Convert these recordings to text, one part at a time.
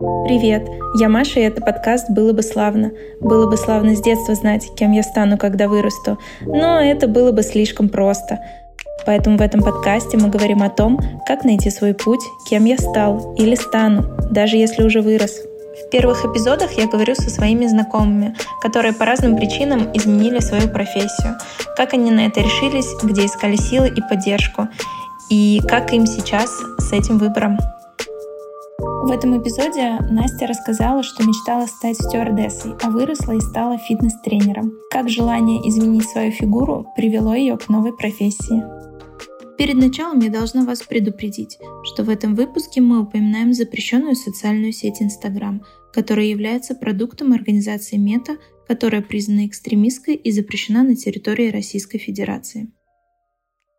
Привет, я Маша, и это подкаст «Было бы славно». Было бы славно с детства знать, кем я стану, когда вырасту, но это было бы слишком просто. Поэтому в этом подкасте мы говорим о том, как найти свой путь, кем я стал или стану, даже если уже вырос. В первых эпизодах я говорю со своими знакомыми, которые по разным причинам изменили свою профессию, как они на это решились, где искали силы и поддержку, и как им сейчас с этим выбором. В этом эпизоде Настя рассказала, что мечтала стать стюардессой, а выросла и стала фитнес-тренером. Как желание изменить свою фигуру привело ее к новой профессии. Перед началом я должна вас предупредить, что в этом выпуске мы упоминаем запрещенную социальную сеть Instagram, которая является продуктом организации Мета, которая признана экстремистской и запрещена на территории Российской Федерации.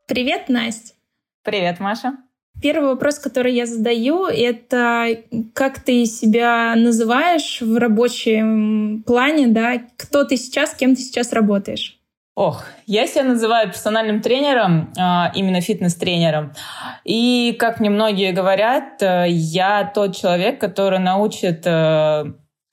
Привет, Настя! Привет, Маша! Первый вопрос, который я задаю, это как ты себя называешь в рабочем плане, да? Кто ты сейчас, кем ты сейчас работаешь? Ох, я себя называю персональным тренером, а, именно фитнес-тренером. И, как мне многие говорят, э, я тот человек, который научит э,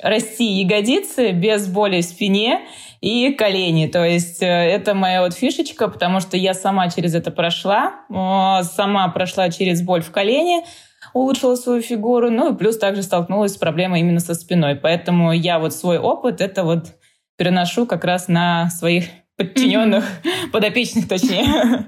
расти ягодицы без боли в спине и колени. То есть э, это моя вот фишечка, потому что я сама через это прошла, сама прошла через боль в колене, улучшила свою фигуру, ну и плюс также столкнулась с проблемой именно со спиной. Поэтому я вот свой опыт это вот переношу как раз на своих подчиненных, подопечных точнее.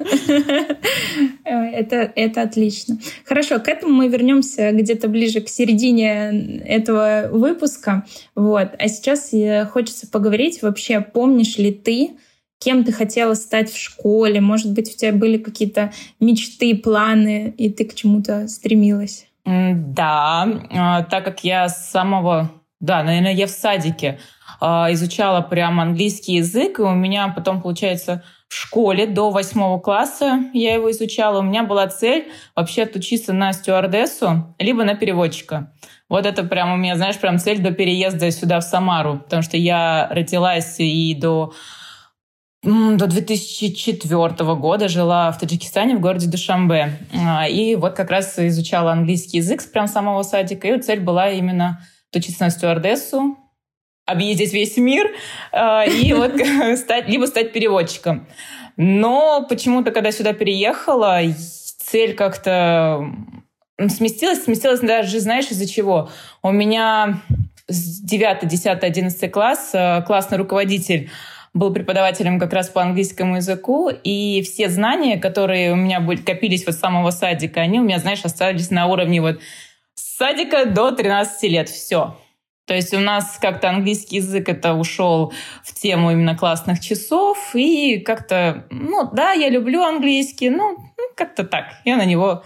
Это, это отлично. Хорошо, к этому мы вернемся где-то ближе к середине этого выпуска. Вот. А сейчас хочется поговорить вообще, помнишь ли ты, кем ты хотела стать в школе? Может быть, у тебя были какие-то мечты, планы, и ты к чему-то стремилась? Да, а, так как я с самого... Да, наверное, я в садике а, изучала прям английский язык, и у меня потом, получается, в школе до восьмого класса я его изучала. У меня была цель вообще отучиться на стюардессу, либо на переводчика. Вот это прям у меня, знаешь, прям цель до переезда сюда, в Самару. Потому что я родилась и до до 2004 года жила в Таджикистане, в городе Душамбе. А, и вот как раз изучала английский язык прям с самого садика. И цель была именно отучиться на стюардессу, объездить весь мир э, и вот стать, либо стать переводчиком. Но почему-то, когда сюда переехала, цель как-то сместилась, сместилась даже, знаешь, из-за чего? У меня с 9, 10, 11 класс э, классный руководитель был преподавателем как раз по английскому языку, и все знания, которые у меня были, копились вот с самого садика, они у меня, знаешь, остались на уровне вот с садика до 13 лет. Все. То есть у нас как-то английский язык это ушел в тему именно классных часов, и как-то, ну да, я люблю английский, ну, ну как-то так, я на него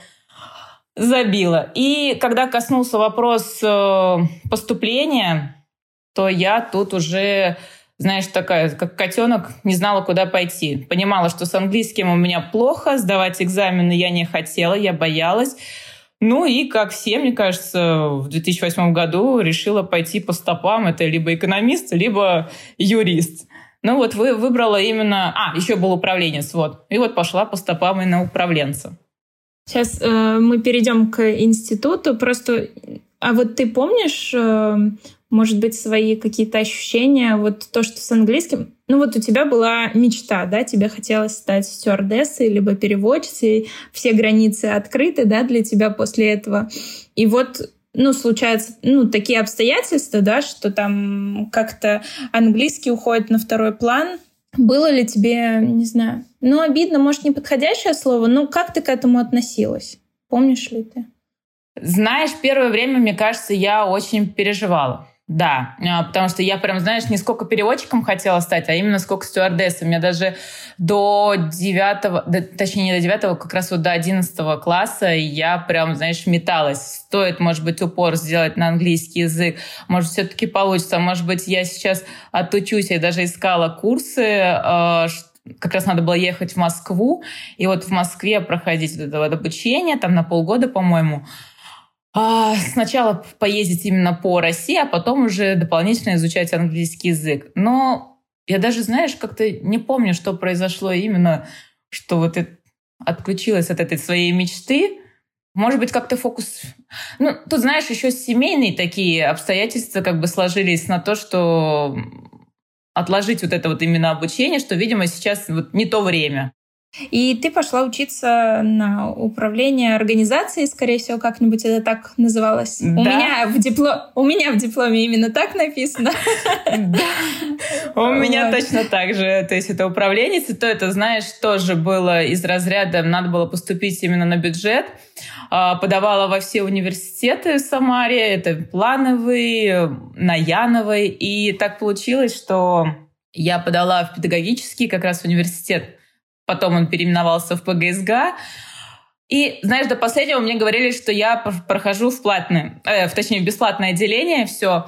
забила. И когда коснулся вопрос э, поступления, то я тут уже, знаешь, такая, как котенок, не знала, куда пойти. Понимала, что с английским у меня плохо, сдавать экзамены я не хотела, я боялась. Ну и, как все, мне кажется, в 2008 году решила пойти по стопам. Это либо экономист, либо юрист. Ну вот вы выбрала именно... А, еще был управленец, вот. И вот пошла по стопам и на управленца. Сейчас э, мы перейдем к институту. Просто, а вот ты помнишь, э, может быть, свои какие-то ощущения, вот то, что с английским... Ну вот у тебя была мечта, да, тебе хотелось стать стюардессой, либо переводчицей, все границы открыты, да, для тебя после этого. И вот ну, случаются, ну, такие обстоятельства, да, что там как-то английский уходит на второй план. Было ли тебе, не знаю, ну, обидно, может, неподходящее слово, но как ты к этому относилась? Помнишь ли ты? Знаешь, первое время, мне кажется, я очень переживала. Да, а, потому что я прям, знаешь, не сколько переводчиком хотела стать, а именно сколько стюардессом. Я даже до девятого, точнее, не до девятого, как раз вот до одиннадцатого класса я прям, знаешь, металась. Стоит, может быть, упор сделать на английский язык, может, все-таки получится, может быть, я сейчас отучусь. Я даже искала курсы, а, как раз надо было ехать в Москву, и вот в Москве проходить вот это вот обучение, там на полгода, по-моему, а, сначала поездить именно по России, а потом уже дополнительно изучать английский язык. Но я даже, знаешь, как-то не помню, что произошло именно, что вот это отключилась от этой своей мечты. может быть, как-то фокус... Ну, тут, знаешь, еще семейные такие обстоятельства как бы сложились на то, что отложить вот это вот именно обучение, что, видимо, сейчас вот не то время. И ты пошла учиться на управление организацией, скорее всего, как-нибудь это так называлось. Да. У меня в диплом, у меня в дипломе именно так написано. У меня точно так же. То есть это управление, то это, знаешь, тоже было из разряда, надо было поступить именно на бюджет. А, подавала во все университеты в Самаре, это плановый, на Яновой. И так получилось, что я подала в педагогический как раз университет Потом он переименовался в ПГСГ. И, знаешь, до последнего мне говорили, что я прохожу в платное, э, в, точнее, в бесплатное отделение, все.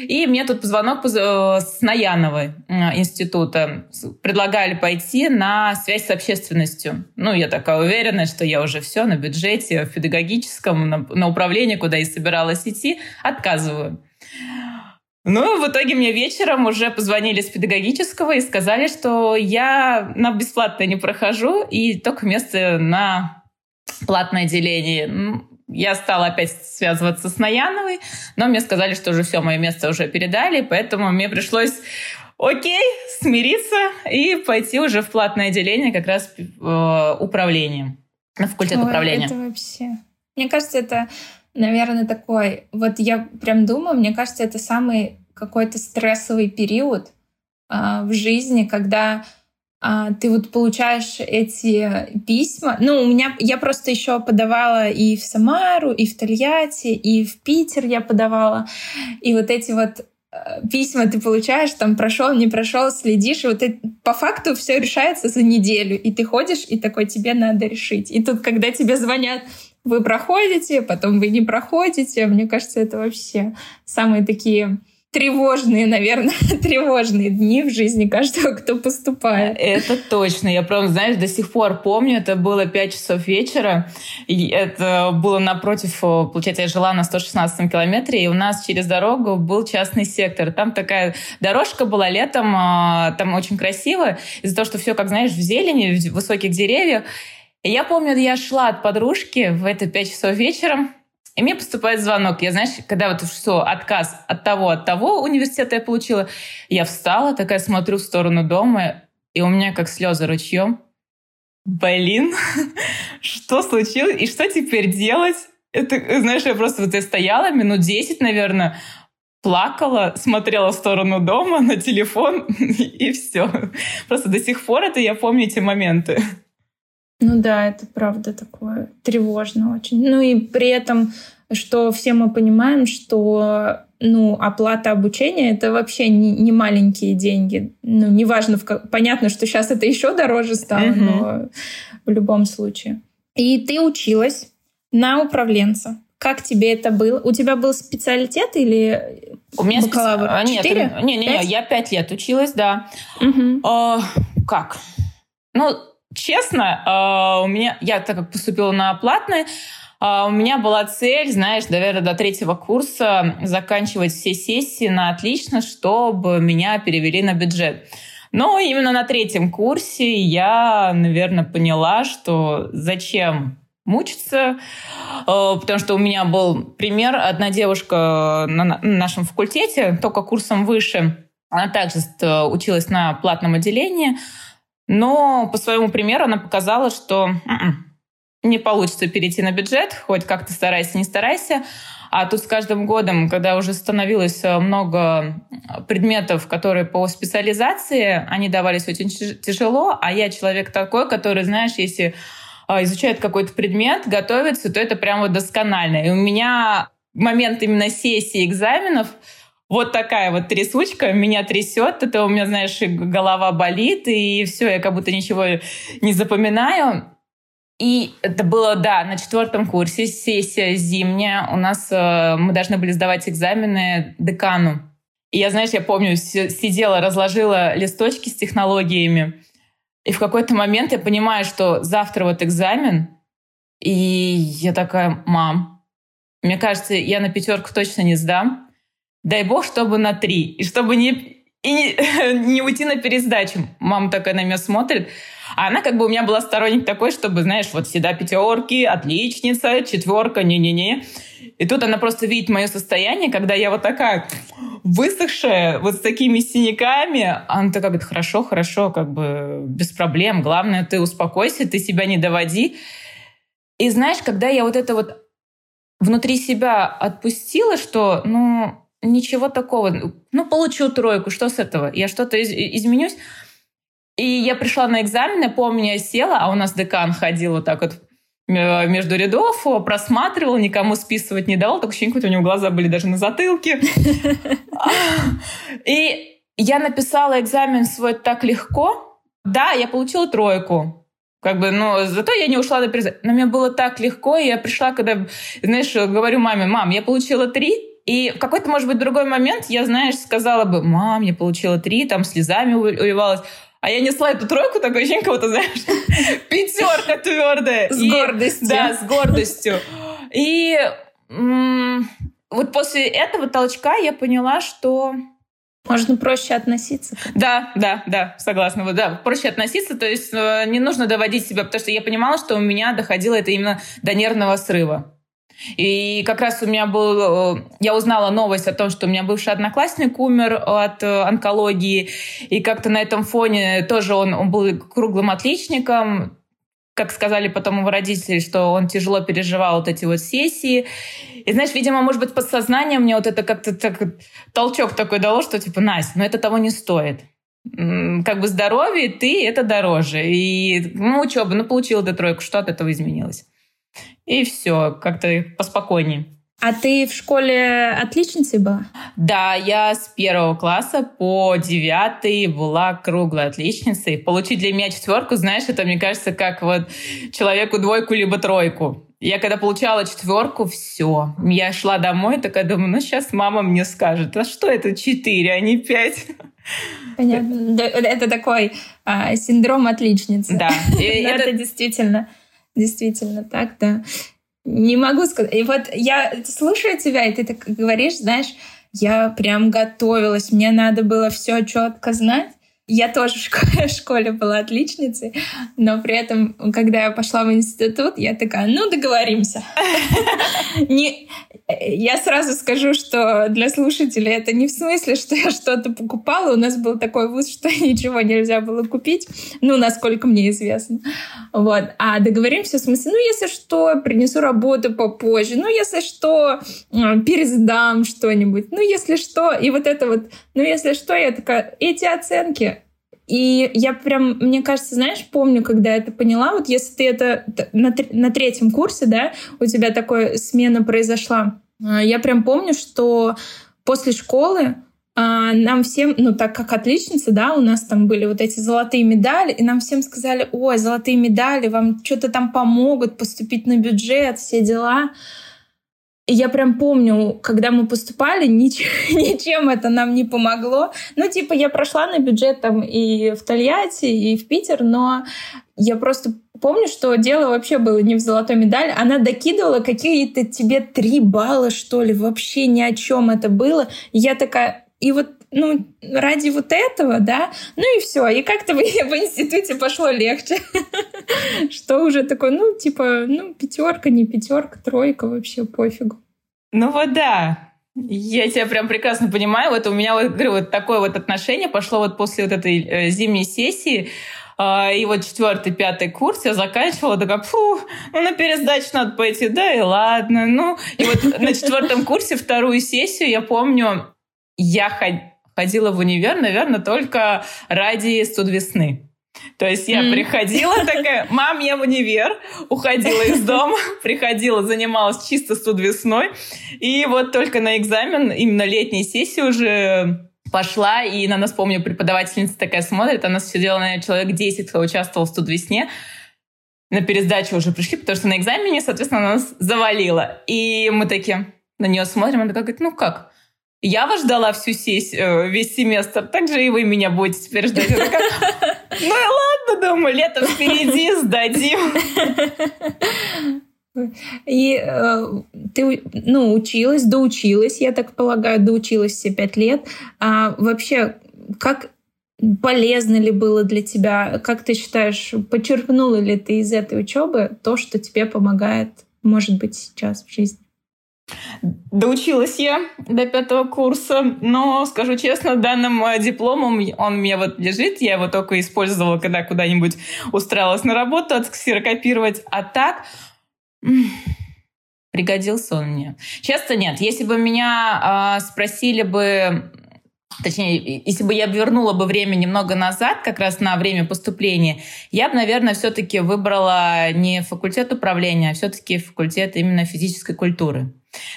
И мне тут звонок э, с Наяновой института. Предлагали пойти на связь с общественностью. Ну, я такая уверенная, что я уже все на бюджете, в педагогическом, на, на управлении, куда и собиралась идти, отказываю. Ну, в итоге мне вечером уже позвонили с педагогического и сказали, что я на бесплатное не прохожу, и только место на платное отделение. Я стала опять связываться с Наяновой, но мне сказали, что уже все, мое место уже передали, поэтому мне пришлось окей, смириться и пойти уже в платное отделение как раз э, управлением, на факультет Ой, управления. Это вообще... Мне кажется, это наверное, такой... Вот я прям думаю, мне кажется, это самый какой-то стрессовый период а, в жизни, когда а, ты вот получаешь эти письма. Ну, у меня я просто еще подавала и в Самару, и в Тольятти, и в Питер я подавала. И вот эти вот э, письма ты получаешь, там прошел, не прошел, следишь, и вот это, по факту все решается за неделю, и ты ходишь, и такой тебе надо решить. И тут, когда тебе звонят, вы проходите, потом вы не проходите. Мне кажется, это вообще самые такие тревожные, наверное, тревожные дни в жизни каждого, кто поступает. Это точно. Я прям, знаешь, до сих пор помню, это было 5 часов вечера, и это было напротив, получается, я жила на 116 километре, и у нас через дорогу был частный сектор. Там такая дорожка была летом, а, там очень красиво, из-за того, что все, как знаешь, в зелени, в высоких деревьях, я помню, я шла от подружки в это 5 часов вечером, и мне поступает звонок. Я, знаешь, когда вот все, отказ от того, от того университета я получила, я встала, такая смотрю в сторону дома, и у меня как слезы ручьем. Блин, что случилось? И что теперь делать? Это, знаешь, я просто вот я стояла минут 10, наверное, плакала, смотрела в сторону дома на телефон, и все. Просто до сих пор это я помню эти моменты. Ну да, это правда такое тревожно очень. Ну и при этом, что все мы понимаем, что ну, оплата обучения это вообще не, не маленькие деньги. Ну, неважно, в как... понятно, что сейчас это еще дороже стало, угу. но в любом случае. И ты училась на управленца. Как тебе это было? У тебя был специалитет или у меня бакалавр? Специ... А, нет, Четыре? Не, не, не, я пять лет училась, да. Угу. О, как? Ну, честно, а, у меня, я так как поступила на платное, а, у меня была цель, знаешь, наверное, до третьего курса заканчивать все сессии на отлично, чтобы меня перевели на бюджет. Но именно на третьем курсе я, наверное, поняла, что зачем мучиться, а, потому что у меня был пример. Одна девушка на нашем факультете, только курсом выше, она также училась на платном отделении, но по своему примеру она показала, что м-м, не получится перейти на бюджет, хоть как-то старайся, не старайся. А тут с каждым годом, когда уже становилось э, много предметов, которые по специализации, они давались очень тяжело, а я человек такой, который, знаешь, если э, изучает какой-то предмет, готовится, то это прям вот досконально. И у меня момент именно сессии экзаменов — вот такая вот трясучка, меня трясет, это у меня, знаешь, голова болит, и все, я как будто ничего не запоминаю. И это было, да, на четвертом курсе, сессия зимняя. У нас э, мы должны были сдавать экзамены декану. И я, знаешь, я помню, сидела, разложила листочки с технологиями. И в какой-то момент я понимаю, что завтра вот экзамен. И я такая, мам, мне кажется, я на пятерку точно не сдам. Дай бог, чтобы на три. И чтобы не, и не, не уйти на пересдачу. Мама такая на меня смотрит. А она как бы у меня была сторонник такой, чтобы, знаешь, вот всегда пятерки, отличница, четверка, не-не-не. И тут она просто видит мое состояние, когда я вот такая высохшая, вот с такими синяками. Она такая говорит, хорошо, хорошо, как бы без проблем. Главное, ты успокойся, ты себя не доводи. И знаешь, когда я вот это вот внутри себя отпустила, что, ну, ничего такого. Ну, получил тройку, что с этого? Я что-то из- изменюсь. И я пришла на экзамены, помню, я села, а у нас декан ходил вот так вот э, между рядов, просматривал, никому списывать не давал, так ощущение, у него глаза были даже на затылке. И я написала экзамен свой так легко. Да, я получила тройку. Как бы, но зато я не ушла до приза. Но мне было так легко, и я пришла, когда, знаешь, говорю маме, мам, я получила три, и в какой-то, может быть, другой момент я, знаешь, сказала бы, мам, я получила три, там слезами уливалась. А я несла эту тройку, такой ощущение, кого-то, знаешь, пятерка твердая. С гордостью. Да, с гордостью. И вот после этого толчка я поняла, что можно проще относиться. Да, да, да, согласна. Вот, да, проще относиться, то есть э, не нужно доводить себя, потому что я понимала, что у меня доходило это именно до нервного срыва. И как раз у меня был... Э, я узнала новость о том, что у меня бывший одноклассник умер от э, онкологии. И как-то на этом фоне тоже он, он был круглым отличником. Как сказали потом его родители, что он тяжело переживал вот эти вот сессии. И знаешь, видимо, может быть, подсознание мне вот это как-то так, толчок такой дало, что типа, Настя, ну это того не стоит как бы здоровье, ты это дороже. И ну, учеба, ну, получила эту тройку, что от этого изменилось? И все, как-то поспокойнее. А ты в школе отличницей была? Да, я с первого класса по девятый была круглой отличницей. Получить для меня четверку, знаешь, это, мне кажется, как вот человеку двойку либо тройку. Я когда получала четверку, все. Я шла домой, такая думаю, ну сейчас мама мне скажет, а что это четыре, а не пять? Понятно. Это такой а, синдром отличницы. Да. Это действительно, действительно так, да. Не могу сказать. И вот я слушаю тебя, и ты так говоришь, знаешь, я прям готовилась, мне надо было все четко знать. Я тоже в школе, в школе была отличницей, но при этом, когда я пошла в институт, я такая, ну, договоримся. Не, я сразу скажу, что для слушателей это не в смысле, что я что-то покупала. У нас был такой вуз, что ничего нельзя было купить, ну, насколько мне известно. Вот. А договоримся в смысле, ну, если что, принесу работу попозже, ну, если что, пересдам что-нибудь, ну, если что. И вот это вот, ну, если что, я такая, эти оценки, и я прям, мне кажется, знаешь, помню, когда я это поняла, вот если ты это на, на третьем курсе, да, у тебя такая смена произошла, а, я прям помню, что после школы а, нам всем, ну так как отличница, да, у нас там были вот эти золотые медали, и нам всем сказали, ой, золотые медали, вам что-то там помогут поступить на бюджет, все дела. И я прям помню, когда мы поступали, ничем, ничем это нам не помогло. Ну, типа, я прошла на бюджет там и в Тольятти, и в Питер, но я просто помню, что дело вообще было не в золотой медали. Она докидывала какие-то тебе три балла, что ли. Вообще ни о чем это было. И я такая... И вот ну, ради вот этого, да, ну и все. И как-то в, в институте пошло легче. Что уже такое, ну, типа, ну, пятерка, не пятерка, тройка, вообще пофигу. Ну вот да, я тебя прям прекрасно понимаю. Вот у меня вот, говорю, вот такое вот отношение пошло вот после вот этой э, зимней сессии. Э, и вот четвертый, пятый курс я заканчивала, такая, фу, ну на пересдачу надо пойти, да и ладно. Ну, и вот на четвертом курсе вторую сессию, я помню, я ходила в универ, наверное, только ради студ весны. То есть я mm. приходила такая, мам, я в универ, уходила из дома, приходила, занималась чисто студ весной. И вот только на экзамен, именно летней сессии уже пошла, и на нас, помню, преподавательница такая смотрит, она сидела, наверное, человек 10, кто участвовал в студ весне, на пересдачу уже пришли, потому что на экзамене, соответственно, нас завалило. И мы такие на нее смотрим, она такая говорит, ну как? Я вас ждала всю сессию, весь семестр, так же и вы меня будете теперь ждать. Ну и ладно, думаю, лето впереди, сдадим. И э, ты, ну, училась, доучилась, я так полагаю, доучилась все пять лет. А вообще, как полезно ли было для тебя? Как ты считаешь, подчеркнула ли ты из этой учебы то, что тебе помогает, может быть, сейчас в жизни? Доучилась я до пятого курса, но, скажу честно, данным э, дипломом он меня вот лежит, я его только использовала, когда куда-нибудь устраивалась на работу отксерокопировать, а так пригодился он мне. Часто нет. Если бы меня э, спросили бы, точнее, если бы я вернула бы время немного назад, как раз на время поступления, я бы, наверное, все-таки выбрала не факультет управления, а все-таки факультет именно физической культуры.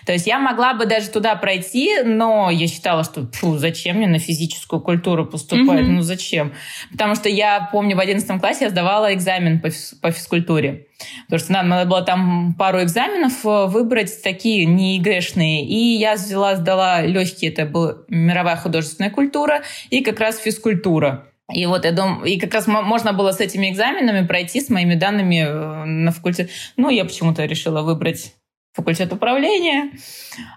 То есть я могла бы даже туда пройти, но я считала, что фу, зачем мне на физическую культуру поступать? Mm-hmm. Ну зачем? Потому что я помню, в 11 классе я сдавала экзамен по, физ- по физкультуре. Потому что нам надо было там пару экзаменов э, выбрать, такие не ЕГЭшные. И я взяла, сдала легкие, это была мировая художественная культура и как раз физкультура. И вот я думаю, и как раз можно было с этими экзаменами пройти с моими данными э, на факультет. Ну, я почему-то решила выбрать факультет управления.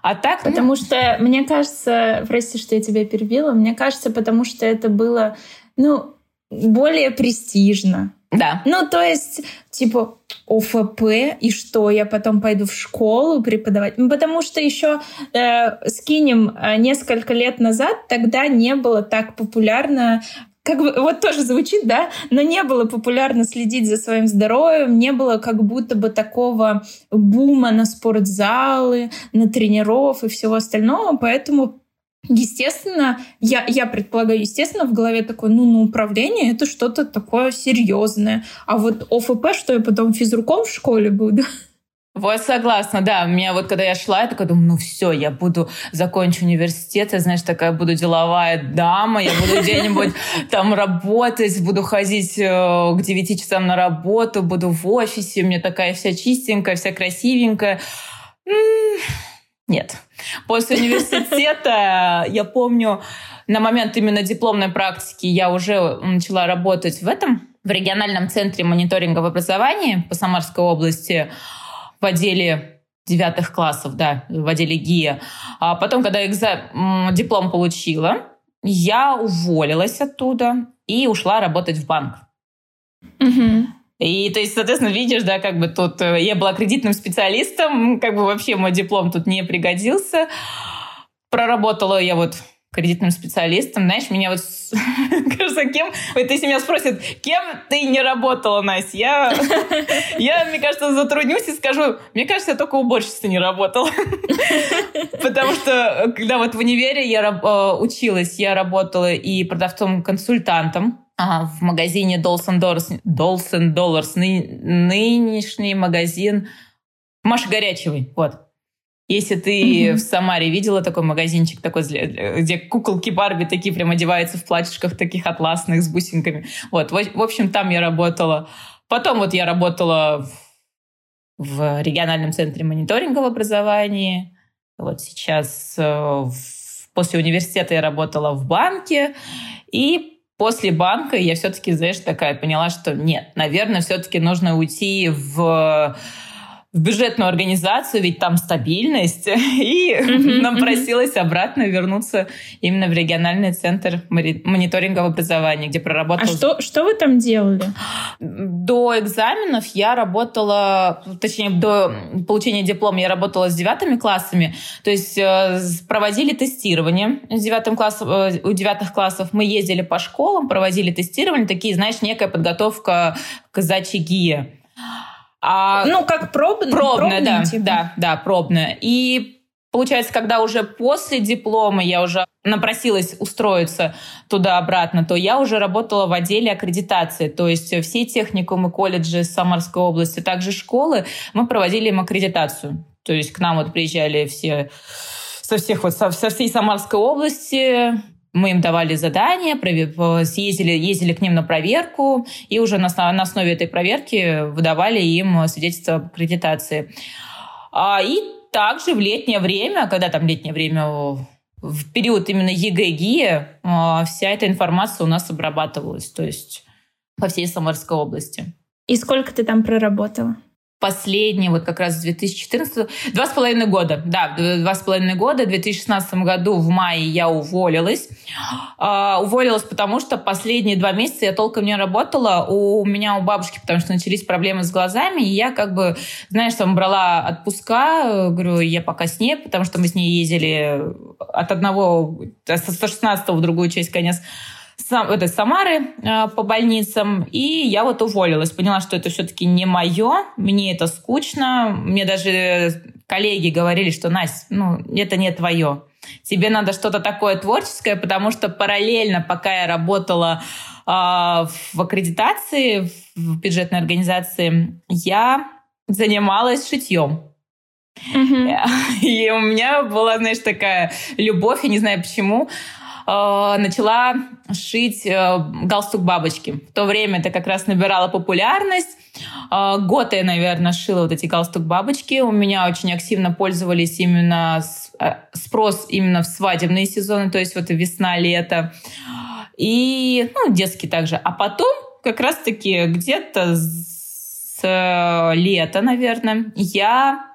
А так... Ну, потому ну... что, мне кажется, прости, что я тебя перебила, мне кажется, потому что это было, ну, более престижно. Да. Ну, то есть, типа, ОФП, и что, я потом пойду в школу преподавать? Ну, потому что еще э, скинем э, несколько лет назад, тогда не было так популярно как бы вот тоже звучит, да, но не было популярно следить за своим здоровьем, не было как будто бы такого бума на спортзалы, на тренеров и всего остального, поэтому Естественно, я, я предполагаю, естественно, в голове такое, ну, на управление это что-то такое серьезное. А вот ОФП, что я потом физруком в школе буду, Вот согласна, да. У меня вот когда я шла, я такая думаю, ну все, я буду закончу университет, я, знаешь, такая буду деловая дама, я буду где-нибудь там работать, буду ходить э, к 9 часам на работу, буду в офисе, у меня такая вся чистенькая, вся красивенькая. Нет. После университета, я помню, на момент именно дипломной практики я уже начала работать в этом, в региональном центре мониторинга в образовании по Самарской области в отделе девятых классов, да, в отделе ГИА. А потом, когда экза... диплом получила, я уволилась оттуда и ушла работать в банк. Угу. И, то есть, соответственно, видишь, да, как бы тут э, я была кредитным специалистом, как бы вообще мой диплом тут не пригодился. Проработала я вот кредитным специалистом. Знаешь, меня вот кажется, кем... Вот если меня спросят, кем ты не работала, Настя, я, я, мне кажется, затруднюсь и скажу, мне кажется, я только уборщицей не работала. Потому что, когда вот в универе я э, училась, я работала и продавцом-консультантом в магазине Dolls Dollars, Dolls Dollars, нынешний магазин Маша Горячевой, вот. Если ты mm-hmm. в Самаре видела такой магазинчик, такой, где куколки Барби такие прям одеваются в платьишках таких атласных с бусинками. Вот, в, в общем, там я работала. Потом вот я работала в, в региональном центре мониторинга в образовании. Вот сейчас э, в, после университета я работала в банке. И после банка я все-таки, знаешь, такая поняла, что нет, наверное, все-таки нужно уйти в в бюджетную организацию, ведь там стабильность, и mm-hmm, нам mm-hmm. просилось обратно вернуться именно в региональный центр мониторинга в образовании, где проработала... А что, что вы там делали? До экзаменов я работала, точнее, до получения диплома я работала с девятыми классами, то есть э, проводили тестирование с девятым классом, э, у девятых классов. Мы ездили по школам, проводили тестирование, такие, знаешь, некая подготовка к сдаче ГИА. А, ну, как пробная. Пробная, да, типа. да, да, пробная. И Получается, когда уже после диплома я уже напросилась устроиться туда-обратно, то я уже работала в отделе аккредитации. То есть все техникумы, колледжи Самарской области, также школы, мы проводили им аккредитацию. То есть к нам вот приезжали все со всех вот со, со всей Самарской области, мы им давали задания, съездили, ездили к ним на проверку, и уже на, основе этой проверки выдавали им свидетельство об аккредитации. А, и также в летнее время, когда там летнее время в период именно ЕГЭ а, вся эта информация у нас обрабатывалась, то есть по всей Самарской области. И сколько ты там проработала? Последний, вот как раз с 2014, два с половиной года, да, два с половиной года, в 2016 году в мае я уволилась. Uh, уволилась, потому что последние два месяца я толком не работала. У меня у бабушки, потому что начались проблемы с глазами, и я как бы, знаешь, там брала отпуска, говорю, я пока с ней, потому что мы с ней ездили от одного, со 116 в другую часть конец сам, это, Самары э, по больницам, и я вот уволилась. Поняла, что это все-таки не мое, мне это скучно. Мне даже коллеги говорили, что, Настя, ну, это не твое. Тебе надо что-то такое творческое, потому что параллельно, пока я работала э, в аккредитации, в бюджетной организации, я занималась шитьем. Mm-hmm. И у меня была, знаешь, такая любовь, я не знаю почему, Э, начала шить э, галстук бабочки. В то время это как раз набирала популярность. Э, год я, наверное, шила вот эти галстук бабочки. У меня очень активно пользовались именно спрос именно в свадебные сезоны, то есть вот весна, лето. И ну, детский также. А потом как раз-таки где-то с лета, наверное, я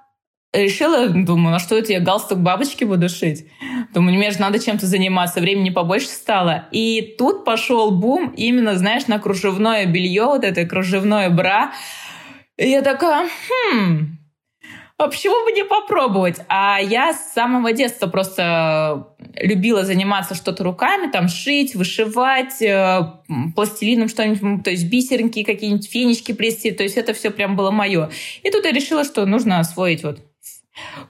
решила, думаю, на что это я галстук бабочки буду шить? Думаю, мне же надо чем-то заниматься, времени побольше стало. И тут пошел бум именно, знаешь, на кружевное белье, вот это кружевное бра. И я такая, хм, а почему бы не попробовать? А я с самого детства просто любила заниматься что-то руками, там шить, вышивать, э, пластилином что-нибудь, то есть бисеринки, какие-нибудь фенечки плести, то есть это все прям было мое. И тут я решила, что нужно освоить вот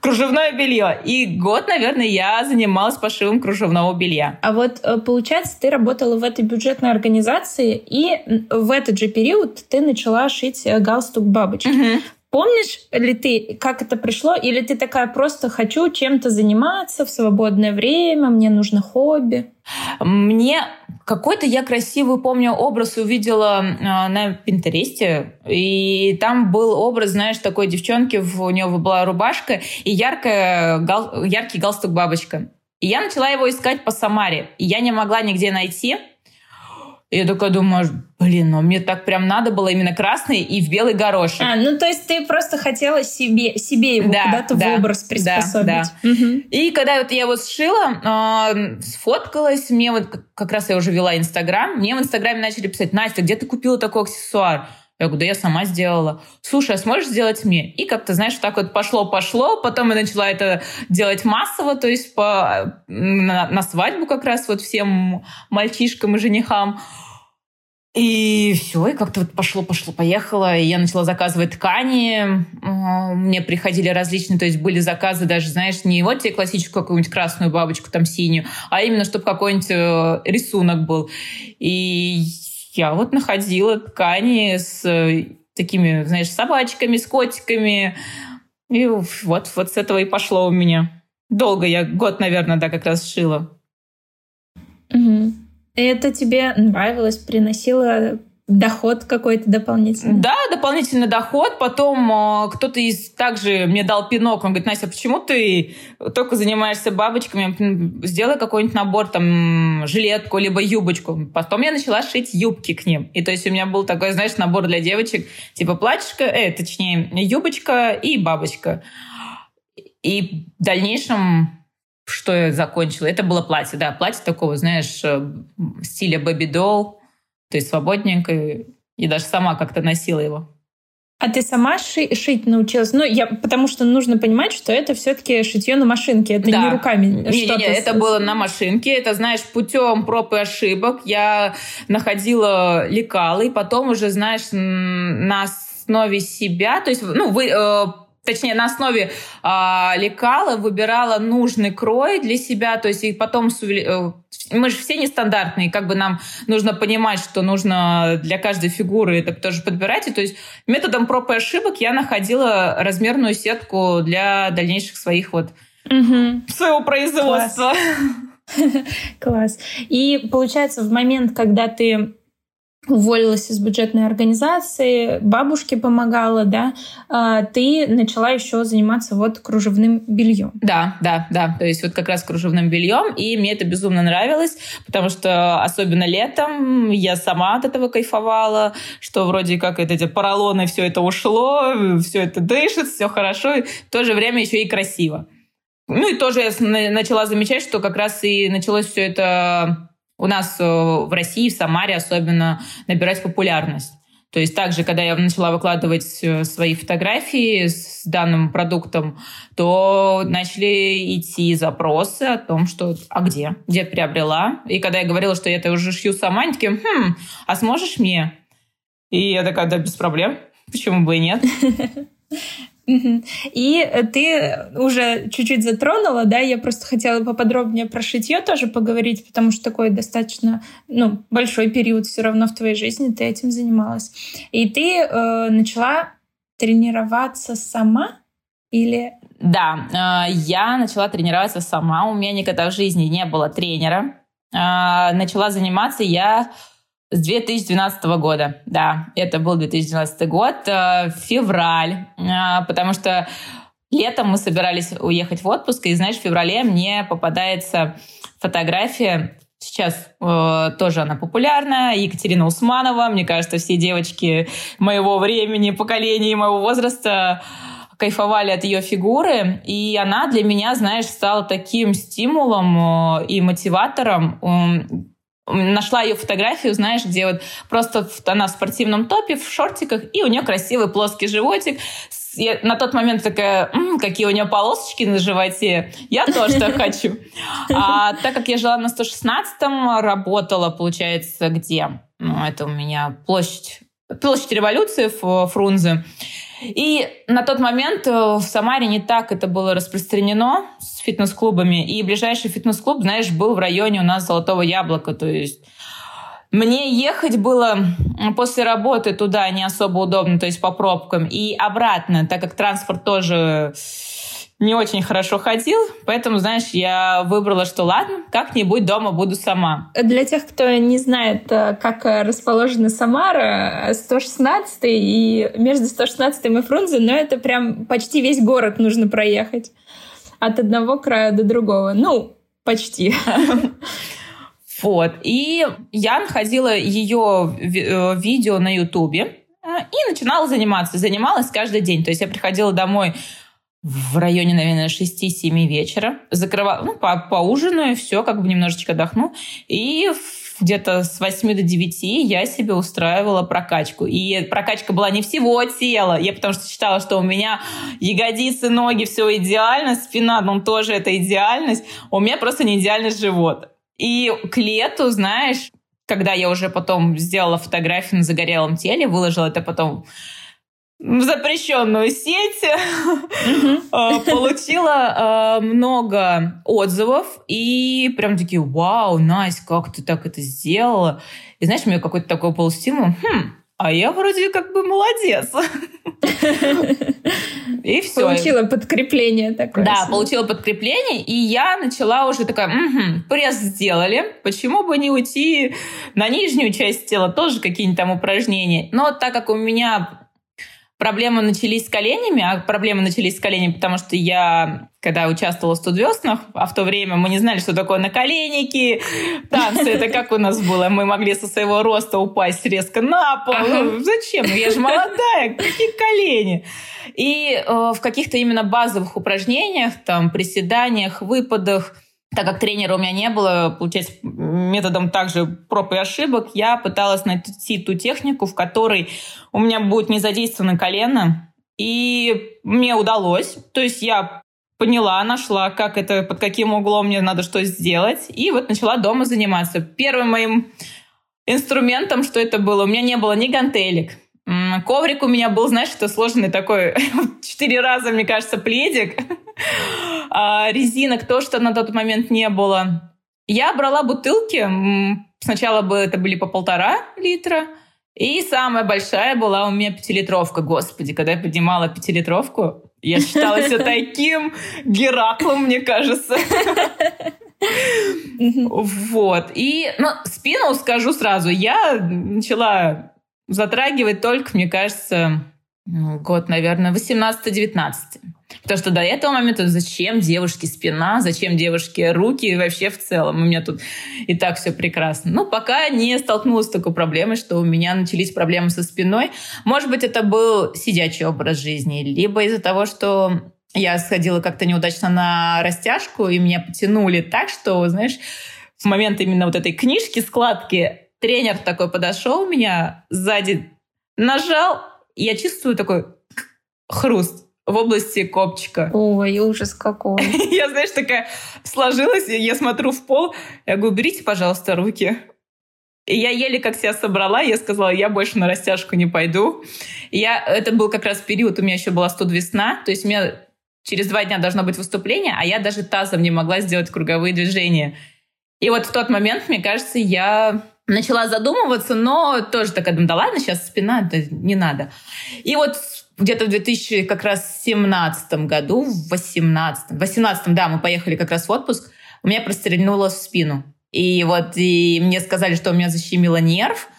кружевное белье. И год, наверное, я занималась пошивом кружевного белья. А вот э, получается, ты работала в этой бюджетной организации, и в этот же период ты начала шить э, галстук бабочки. Угу. Помнишь ли ты, как это пришло? Или ты такая просто хочу чем-то заниматься в свободное время, мне нужно хобби? Мне какой-то я красивый, помню, образ увидела э, на Пинтересте, и там был образ, знаешь, такой девчонки, у нее была рубашка и яркая, гал, яркий галстук бабочка. И я начала его искать по Самаре, и я не могла нигде найти. И я такая думаю, блин, ну мне так прям надо было именно красный и в белый горошек. А, ну то есть ты просто хотела себе, себе его да, куда-то да, в образ приспособить. Да, да. Угу. И когда вот я его сшила, э, сфоткалась, мне вот как раз я уже вела Инстаграм, мне в Инстаграме начали писать, Настя, где ты купила такой аксессуар? Я говорю, да я сама сделала. Слушай, а сможешь сделать мне? И как-то, знаешь, так вот пошло-пошло. Потом я начала это делать массово, то есть по, на, на свадьбу как раз вот всем мальчишкам и женихам. И все, и как-то вот пошло, пошло, поехало. И я начала заказывать ткани. Мне приходили различные, то есть были заказы даже, знаешь, не вот тебе классическую какую-нибудь красную бабочку, там синюю, а именно, чтобы какой-нибудь э, рисунок был. И я вот находила ткани с э, такими, знаешь, собачками, с котиками. И вот, вот с этого и пошло у меня. Долго я, год, наверное, да, как раз шила. Угу. Это тебе нравилось, приносило доход какой-то дополнительный? Да, дополнительный доход. Потом э, кто-то из также мне дал пинок. Он говорит, Настя, почему ты только занимаешься бабочками? Сделай какой-нибудь набор, там, жилетку, либо юбочку. Потом я начала шить юбки к ним. И то есть у меня был такой, знаешь, набор для девочек, типа платьишко, э, точнее, юбочка и бабочка. И в дальнейшем что я закончила. Это было платье, да, платье такого, знаешь, э, стиля бэби-долл, то есть свободненькое, и даже сама как-то носила его. А ты сама ши- шить научилась? Ну, я, потому что нужно понимать, что это все-таки шитье на машинке, это да. не руками. Не, не, не, это было на машинке. Это, знаешь, путем проб и ошибок я находила лекалы, и потом уже, знаешь, на основе себя, то есть, ну, вы, э, точнее, на основе э, лекала выбирала нужный крой для себя, то есть и потом э, мы же все нестандартные, как бы нам нужно понимать, что нужно для каждой фигуры это тоже подбирать. И то есть методом проб и ошибок я находила размерную сетку для дальнейших своих вот угу. своего производства. Класс. Класс. И получается, в момент, когда ты уволилась из бюджетной организации, бабушке помогала, да, а, ты начала еще заниматься вот кружевным бельем. Да, да, да. То есть вот как раз кружевным бельем, и мне это безумно нравилось, потому что особенно летом я сама от этого кайфовала, что вроде как это, эти поролоны, все это ушло, все это дышит, все хорошо, и в то же время еще и красиво. Ну и тоже я начала замечать, что как раз и началось все это у нас э, в России, в Самаре особенно, набирать популярность. То есть также, когда я начала выкладывать э, свои фотографии с данным продуктом, то начали идти запросы о том, что «а где? Где приобрела?» И когда я говорила, что я это уже шью сама, они такие «хм, а сможешь мне?» И я такая «да, без проблем, почему бы и нет?» И ты уже чуть-чуть затронула, да, я просто хотела поподробнее про шитье тоже поговорить, потому что такой достаточно, ну, большой период все равно в твоей жизни ты этим занималась. И ты э, начала тренироваться сама или... Да, э, я начала тренироваться сама, у меня никогда в жизни не было тренера. Э, начала заниматься я с 2012 года, да, это был 2012 год, э, февраль, э, потому что летом мы собирались уехать в отпуск, и, знаешь, в феврале мне попадается фотография Сейчас э, тоже она популярна. Екатерина Усманова. Мне кажется, все девочки моего времени, поколения моего возраста кайфовали от ее фигуры. И она для меня, знаешь, стала таким стимулом э, и мотиватором нашла ее фотографию, знаешь, где вот просто она в спортивном топе, в шортиках, и у нее красивый плоский животик. Я на тот момент такая, М, какие у нее полосочки на животе, я тоже так хочу. А так как я жила на 116-м, работала, получается, где? Ну, это у меня площадь, площадь революции в Фрунзе. И на тот момент э, в Самаре не так это было распространено с фитнес-клубами. И ближайший фитнес-клуб, знаешь, был в районе у нас Золотого Яблока. То есть мне ехать было после работы туда не особо удобно, то есть по пробкам. И обратно, так как транспорт тоже не очень хорошо ходил, поэтому, знаешь, я выбрала, что ладно, как-нибудь дома буду сама. Для тех, кто не знает, э, как расположена Самара, 116 и между 116 и Фрунзе, но это прям почти весь город нужно проехать от одного края до другого. Ну, почти. Вот. И я находила ее э, видео на Ютубе э, и начинала заниматься. Занималась каждый день. То есть я приходила домой в районе, наверное, 6-7 вечера. Закрывала, ну, по поужинаю, все, как бы немножечко отдохну. И где-то с 8 до 9 я себе устраивала прокачку. И прокачка была не всего тела. Я потому что считала, что у меня ягодицы, ноги, все идеально, спина, ну, тоже это идеальность. У меня просто не идеальный живот. И к лету, знаешь, когда я уже потом сделала фотографию на загорелом теле, выложила это потом в запрещенную сеть, а, получила а, много отзывов и прям такие, вау, Настя, как ты так это сделала? И знаешь, у меня какой-то такой был стимул, хм, а я вроде как бы молодец. И все. Получила подкрепление такое. Да, получила подкрепление, и я начала уже такая, угу, пресс сделали, почему бы не уйти на нижнюю часть тела, тоже какие-нибудь там упражнения. Но так как у меня Проблемы начались с коленями, а проблемы начались с коленями, потому что я, когда участвовала в студвеснах, а в то время мы не знали, что такое наколенники, танцы, это как у нас было, мы могли со своего роста упасть резко на пол. Ага. Ну, зачем? Ну, я же молодая, какие колени? И э, в каких-то именно базовых упражнениях, там, приседаниях, выпадах, так как тренера у меня не было, получается, методом также проб и ошибок, я пыталась найти ту технику, в которой у меня будет не задействовано колено. И мне удалось. То есть я поняла, нашла, как это, под каким углом мне надо что сделать. И вот начала дома заниматься. Первым моим инструментом, что это было, у меня не было ни гантелек, Коврик у меня был, знаешь, это сложный такой, четыре раза, мне кажется, пледик. А резинок то, что на тот момент не было. Я брала бутылки, сначала бы это были по полтора литра, и самая большая была у меня пятилитровка. Господи, когда я поднимала пятилитровку, я считала себя таким Гераклом, мне кажется. Вот. И, ну, спину скажу сразу, я начала затрагивать только, мне кажется, год, наверное, 18-19. Потому что до этого момента зачем девушке спина, зачем девушке руки вообще в целом. У меня тут и так все прекрасно. Ну, пока не столкнулась с такой проблемой, что у меня начались проблемы со спиной. Может быть, это был сидячий образ жизни, либо из-за того, что я сходила как-то неудачно на растяжку, и меня потянули так, что, знаешь, в момент именно вот этой книжки, складки, тренер такой подошел меня сзади, нажал, и я чувствую такой хруст в области копчика. Ой, ужас какой. Я, знаешь, такая сложилась, я смотрю в пол, я говорю, уберите, пожалуйста, руки. И я еле как себя собрала, я сказала, я больше на растяжку не пойду. я, это был как раз период, у меня еще была студ весна, то есть у меня через два дня должно быть выступление, а я даже тазом не могла сделать круговые движения. И вот в тот момент, мне кажется, я начала задумываться, но тоже такая, да ладно, сейчас спина, да не надо. И вот где-то в 2000 как раз 17 году, в 18 в 18 да, мы поехали как раз в отпуск, у меня прострельнуло в спину. И вот и мне сказали, что у меня защемило нерв,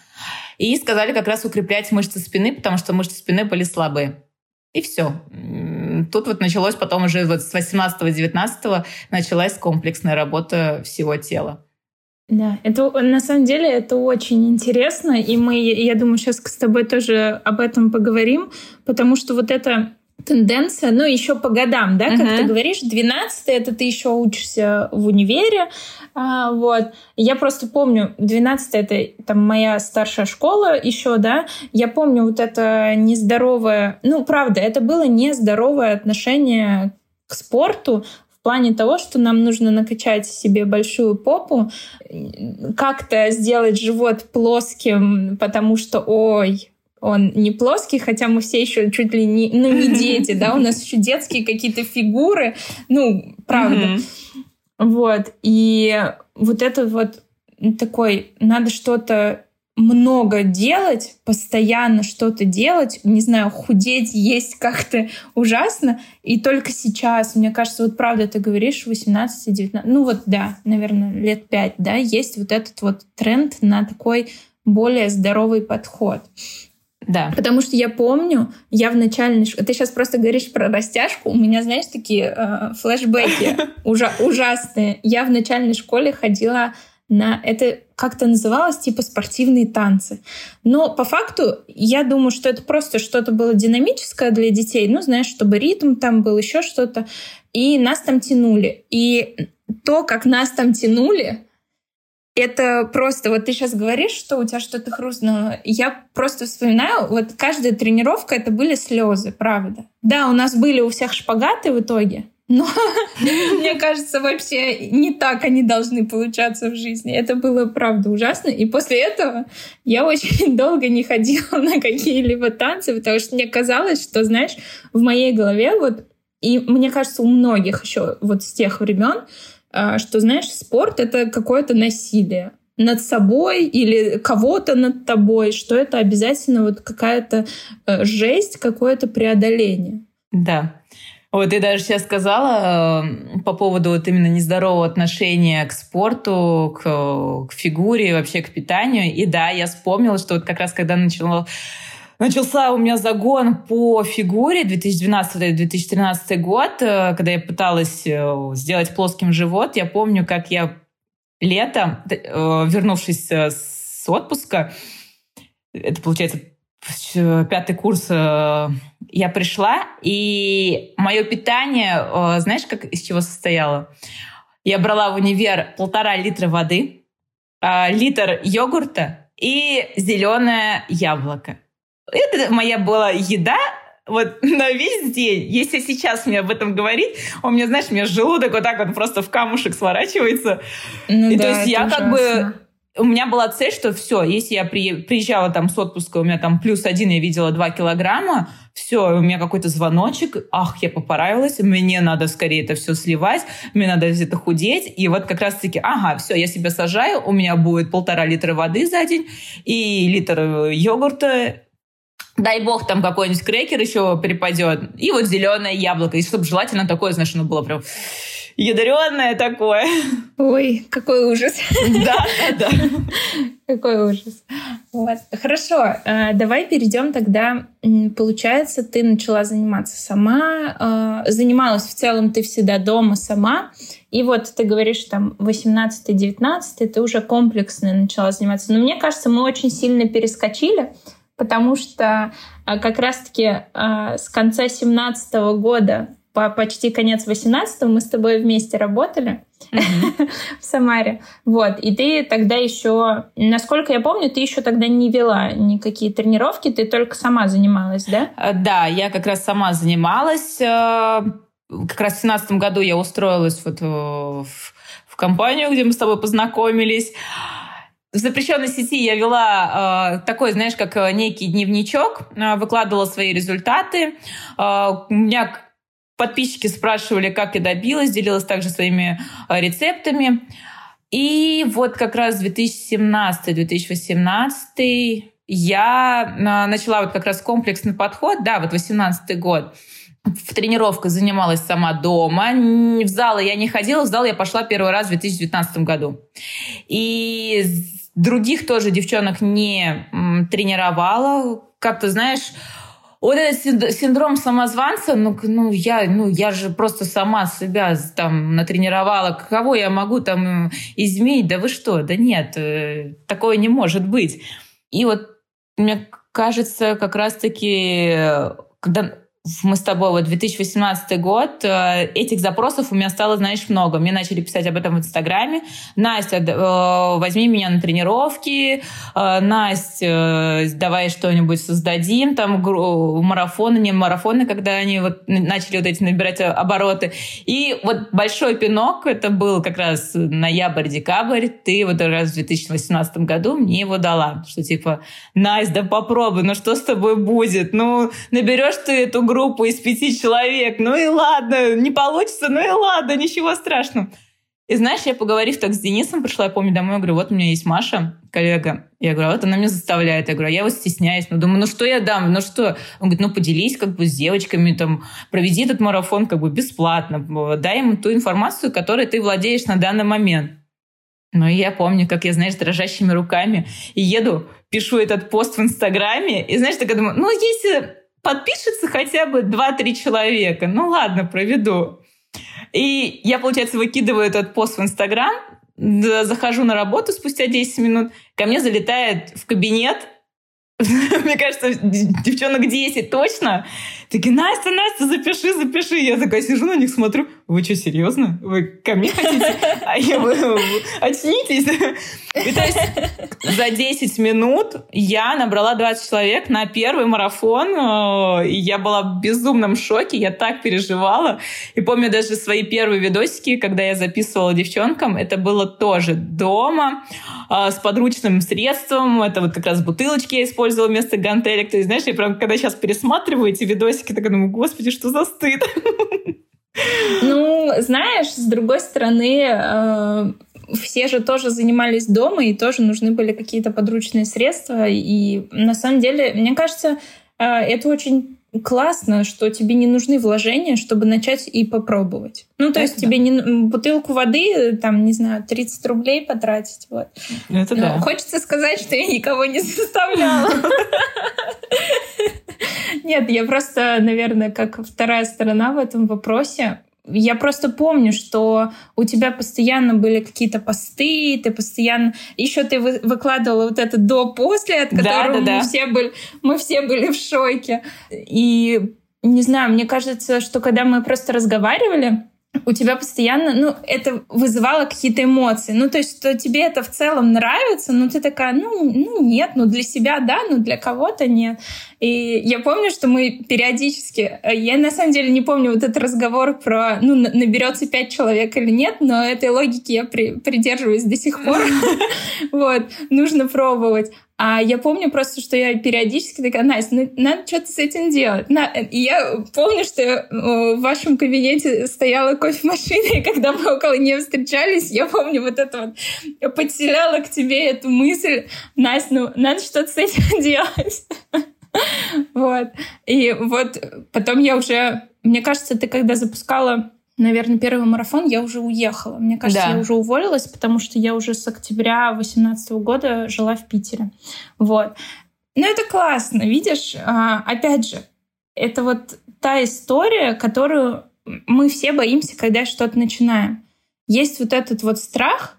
и сказали как раз укреплять мышцы спины, потому что мышцы спины были слабые. И все. Тут вот началось потом уже вот с 18-19 началась комплексная работа всего тела. Да, это на самом деле это очень интересно, и мы, я думаю, сейчас с тобой тоже об этом поговорим, потому что вот эта тенденция, ну, еще по годам, да, uh-huh. как ты говоришь, 12 это ты еще учишься в универе, а, вот. Я просто помню, 12 это там моя старшая школа еще, да, я помню вот это нездоровое, ну, правда, это было нездоровое отношение к спорту, плане того, что нам нужно накачать себе большую попу, как-то сделать живот плоским, потому что, ой, он не плоский, хотя мы все еще чуть ли не, ну, не дети, да, у нас еще детские какие-то фигуры, ну, правда. Вот, и вот это вот такой, надо что-то много делать, постоянно что-то делать, не знаю, худеть, есть как-то ужасно. И только сейчас, мне кажется, вот правда ты говоришь, 18-19, ну вот да, наверное, лет 5, да, есть вот этот вот тренд на такой более здоровый подход. Да. Потому что я помню, я в начальной школе... Ты сейчас просто говоришь про растяжку. У меня, знаешь, такие э, флешбеки ужа- ужасные. Я в начальной школе ходила на это как-то называлось типа спортивные танцы. Но по факту я думаю, что это просто что-то было динамическое для детей, ну, знаешь, чтобы ритм там был, еще что-то. И нас там тянули. И то, как нас там тянули, это просто, вот ты сейчас говоришь, что у тебя что-то хрустнуло. Я просто вспоминаю, вот каждая тренировка это были слезы, правда. Да, у нас были у всех шпагаты в итоге, но мне кажется, вообще не так они должны получаться в жизни. Это было, правда, ужасно. И после этого я очень долго не ходила на какие-либо танцы, потому что мне казалось, что, знаешь, в моей голове вот и мне кажется, у многих еще вот с тех времен, а, что, знаешь, спорт — это какое-то насилие над собой или кого-то над тобой, что это обязательно вот какая-то э, жесть, какое-то преодоление. Да. Вот ты даже сейчас сказала э, по поводу вот именно нездорового отношения к спорту, к, к фигуре, вообще к питанию. И да, я вспомнила, что вот как раз когда начала начался у меня загон по фигуре 2012-2013 год, э, когда я пыталась э, сделать плоским живот. Я помню, как я летом, вернувшись с отпуска, это получается пятый курс я пришла, и мое питание, знаешь, как из чего состояло? Я брала в универ полтора литра воды, литр йогурта и зеленое яблоко. Это моя была еда вот на весь день. Если сейчас мне об этом говорить, у меня, знаешь, у меня желудок вот так вот просто в камушек сворачивается. Ну, и да, то есть я ужасно. как бы у меня была цель, что все, если я при, приезжала там с отпуска, у меня там плюс один, я видела 2 килограмма, все, у меня какой-то звоночек, ах, я поправилась, мне надо скорее это все сливать, мне надо где-то худеть, и вот как раз-таки, ага, все, я себя сажаю, у меня будет полтора литра воды за день и литр э, йогурта, дай бог там какой-нибудь крекер еще перепадет, и вот зеленое яблоко, и чтобы желательно такое, знаешь, оно было прям ядреное такое. Ой, какой ужас. Да, да. Какой ужас. Вот. Хорошо, э, давай перейдем тогда. Получается, ты начала заниматься сама, э, занималась в целом ты всегда дома сама, и вот ты говоришь, там, 18-19, ты уже комплексно начала заниматься. Но мне кажется, мы очень сильно перескочили, потому что э, как раз-таки с конца 17 года по почти конец 18 мы с тобой вместе работали mm-hmm. в Самаре. Вот. И ты тогда еще, насколько я помню, ты еще тогда не вела никакие тренировки, ты только сама занималась, да? Э, да, я как раз сама занималась. Э, как раз в 17 году я устроилась вот в, в компанию, где мы с тобой познакомились. В запрещенной сети я вела э, такой, знаешь, как некий дневничок, э, выкладывала свои результаты. Э, у меня Подписчики спрашивали, как я добилась, делилась также своими э, рецептами. И вот как раз 2017-2018 я э, начала вот как раз комплексный подход, да, вот 18 год. В тренировках занималась сама дома. В зал я не ходила, в зал я пошла первый раз в 2019 году. И других тоже девчонок не тренировала. Как-то, знаешь, вот этот синдром самозванца, ну, ну, я, ну, я же просто сама себя там натренировала. Кого я могу там изменить? Да вы что? Да нет, э, такое не может быть. И вот мне кажется, как раз-таки, э, когда мы с тобой, вот 2018 год, э, этих запросов у меня стало, знаешь, много. Мне начали писать об этом в Инстаграме. Настя, э, возьми меня на тренировки. Э, Настя, давай что-нибудь создадим. Там марафоны, не марафоны, когда они вот начали вот эти набирать обороты. И вот большой пинок, это был как раз ноябрь-декабрь. Ты вот раз в 2018 году мне его дала. Что типа, Настя, да попробуй, ну что с тобой будет? Ну, наберешь ты эту группу группу из пяти человек. Ну и ладно, не получится, ну и ладно, ничего страшного. И знаешь, я поговорив так с Денисом, пришла, я помню, домой, я говорю, вот у меня есть Маша, коллега. Я говорю, «А вот она меня заставляет. Я говорю, «А я вот стесняюсь. Ну, думаю, ну что я дам? Ну что? Он говорит, ну поделись как бы с девочками, там, проведи этот марафон как бы бесплатно. Дай им ту информацию, которой ты владеешь на данный момент. Ну, и я помню, как я, знаешь, дрожащими руками еду, пишу этот пост в Инстаграме, и, знаешь, так я думаю, ну, если подпишется хотя бы 2-3 человека. Ну ладно, проведу. И я, получается, выкидываю этот пост в Инстаграм, захожу на работу спустя 10 минут, ко мне залетает в кабинет мне кажется, девчонок 10 точно. Такие, Настя, Настя, запиши, запиши. Я такая сижу на них, смотрю. Вы что, серьезно? Вы ко мне хотите? А я вы, очнитесь. И то есть за 10 минут я набрала 20 человек на первый марафон. И я была в безумном шоке. Я так переживала. И помню даже свои первые видосики, когда я записывала девчонкам. Это было тоже дома а, с подручным средством. Это вот как раз бутылочки я использовала вместо гантелек. То есть, знаешь, я прям, когда сейчас пересматриваю эти видосики, так думаю, господи, что за стыд. Ну, знаешь, с другой стороны, э, все же тоже занимались дома, и тоже нужны были какие-то подручные средства. И на самом деле, мне кажется, э, это очень классно, что тебе не нужны вложения, чтобы начать и попробовать. Ну, то это есть да. тебе не бутылку воды, там, не знаю, 30 рублей потратить. Вот. Это Но да. Хочется сказать, что я никого не заставляла. Нет, я просто, наверное, как вторая сторона в этом вопросе, я просто помню, что у тебя постоянно были какие-то посты, ты постоянно... Еще ты выкладывала вот это до-после, от которого да, да, да. мы, все были, мы все были в шоке. И не знаю, мне кажется, что когда мы просто разговаривали, у тебя постоянно, ну, это вызывало какие-то эмоции. Ну, то есть, что тебе это в целом нравится, но ты такая, ну, ну нет, ну для себя да, но для кого-то нет. И я помню, что мы периодически, э, я на самом деле не помню вот этот разговор про, ну, наберется пять человек или нет, но этой логики я при, придерживаюсь до сих пор. Вот, нужно пробовать. А я помню просто, что я периодически такая, Настя, ну, надо что-то с этим делать. На... И я помню, что э, в вашем кабинете стояла кофемашина, и когда мы около нее встречались, я помню вот это вот, подселяла к тебе эту мысль, Настя, ну, надо что-то с этим делать. Вот. И вот потом я уже... Мне кажется, ты когда запускала наверное, первый марафон я уже уехала. Мне кажется, да. я уже уволилась, потому что я уже с октября 2018 года жила в Питере. Вот. Ну, это классно, видишь? А, опять же, это вот та история, которую мы все боимся, когда что-то начинаем. Есть вот этот вот страх,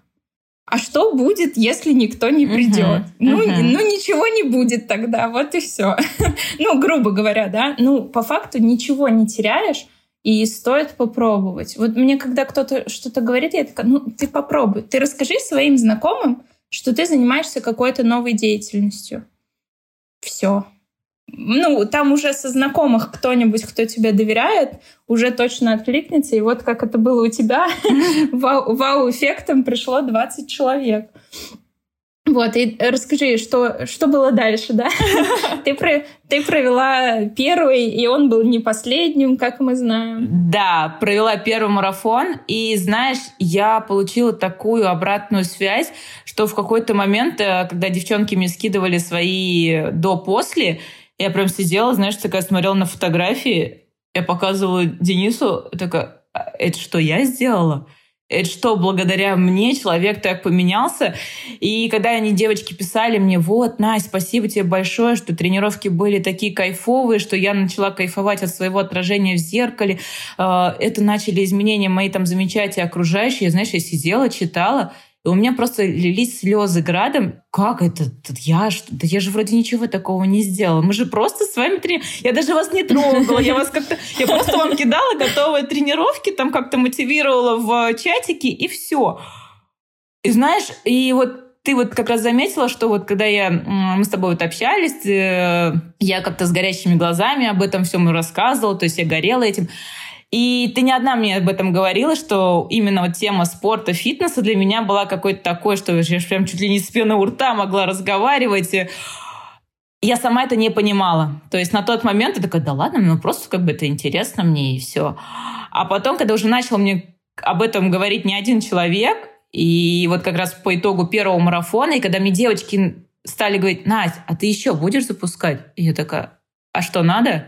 а что будет, если никто не придет? Uh-huh, ну, uh-huh. ну, ничего не будет тогда, вот и все. ну, грубо говоря, да. Ну, по факту ничего не теряешь, и стоит попробовать. Вот мне, когда кто-то что-то говорит, я такая, ну, ты попробуй. Ты расскажи своим знакомым, что ты занимаешься какой-то новой деятельностью. Все. Ну, там уже со знакомых кто-нибудь, кто тебе доверяет, уже точно откликнется. И вот как это было у тебя, вау-эффектом пришло 20 человек. Вот, и расскажи, что, что было дальше, да? ты, про, ты провела первый, и он был не последним, как мы знаем. Да, провела первый марафон, и знаешь, я получила такую обратную связь, что в какой-то момент, э, когда девчонки мне скидывали свои до-после, я прям сидела, знаешь, такая смотрела на фотографии, я показывала Денису, такая, «А это что, я сделала? Это что, благодаря мне человек так поменялся. И когда они, девочки, писали мне, вот, Настя, спасибо тебе большое, что тренировки были такие кайфовые, что я начала кайфовать от своего отражения в зеркале. А, это начали изменения мои там замечать и окружающие. Знаешь, я сидела, читала, и у меня просто лились слезы градом. Как это? Я, да я же вроде ничего такого не сделала. Мы же просто с вами трени... Я даже вас не трогала. Я вас как-то... Я просто вам кидала готовые тренировки, там как-то мотивировала в чатике, и все. И знаешь, и вот ты вот как раз заметила, что вот когда я, мы с тобой вот общались, э, я как-то с горящими глазами об этом всем рассказывала, то есть я горела этим. И ты не одна мне об этом говорила, что именно вот тема спорта, фитнеса для меня была какой-то такой, что я прям чуть ли не с пены у рта могла разговаривать. Я сама это не понимала. То есть на тот момент я такая, да ладно, ну просто как бы это интересно мне и все. А потом, когда уже начал мне об этом говорить не один человек, и вот как раз по итогу первого марафона, и когда мне девочки стали говорить, Настя, а ты еще будешь запускать? И я такая, а что, надо?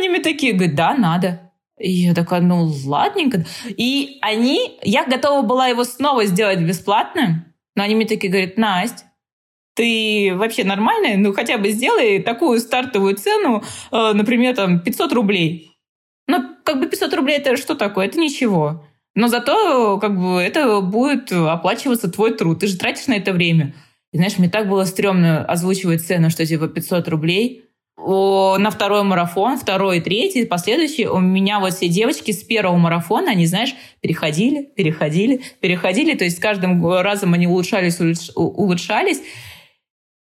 И они мне такие говорят, да, надо. И я такая, ну ладненько. И они, я готова была его снова сделать бесплатным, но они мне такие говорят, Настя, ты вообще нормальная? Ну хотя бы сделай такую стартовую цену, э, например, там 500 рублей. Ну как бы 500 рублей это что такое? Это ничего. Но зато как бы это будет оплачиваться твой труд. Ты же тратишь на это время. И знаешь, мне так было стрёмно озвучивать цену, что типа 500 рублей на второй марафон, второй, третий, последующий, у меня вот все девочки с первого марафона, они, знаешь, переходили, переходили, переходили, то есть с каждым разом они улучшались, улучшались.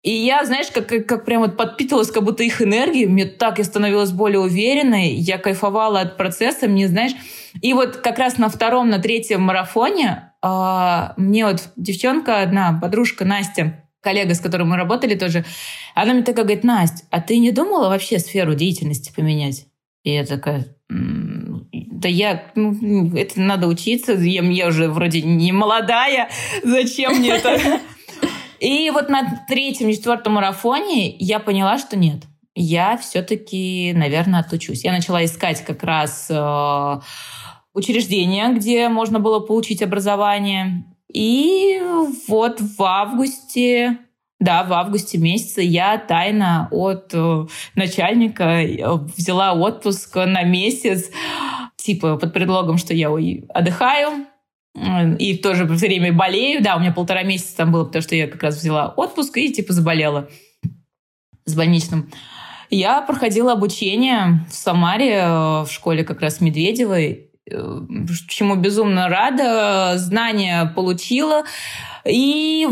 И я, знаешь, как, как прям вот подпитывалась как будто их энергией, мне так я становилась более уверенной, я кайфовала от процесса, мне, знаешь, и вот как раз на втором, на третьем марафоне э, мне вот девчонка одна, подружка Настя, коллега, с которой мы работали тоже, она мне такая говорит, Настя, а ты не думала вообще сферу деятельности поменять? И я такая, да я, ну, это надо учиться, я, я уже вроде не молодая, зачем мне это? И вот на третьем, четвертом марафоне я поняла, что нет. Я все-таки, наверное, отучусь. Я начала искать как раз э, учреждения, где можно было получить образование. И вот в августе, да, в августе месяце я тайно от э, начальника э, взяла отпуск на месяц, типа под предлогом, что я отдыхаю, и в то же время болею. Да, у меня полтора месяца там было, потому что я как раз взяла отпуск и типа заболела с больничным. Я проходила обучение в Самаре, э, в школе как раз Медведевой, чему безумно рада, знания получила. И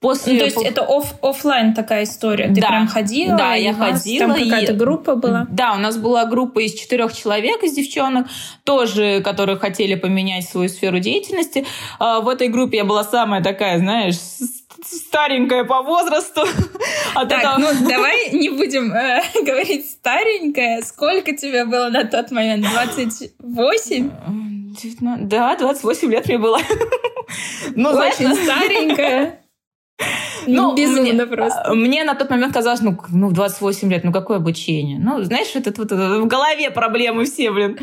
после... Ну, то есть это оф офлайн такая история? Ты да. прям ходила? Да, я ходила. Там какая-то и... группа была? Да, у нас была группа из четырех человек, из девчонок, тоже, которые хотели поменять свою сферу деятельности. А, в этой группе я была самая такая, знаешь, старенькая по возрасту. От так, этого... ну давай не будем э, говорить старенькая. Сколько тебе было на тот момент? 28? Да, 28 лет мне было. Ну, Очень старенькая. Ну, Безумно мне, просто. Мне на тот момент казалось, ну, ну, 28 лет, ну, какое обучение? Ну, знаешь, вот это, вот это в голове проблемы все, блин.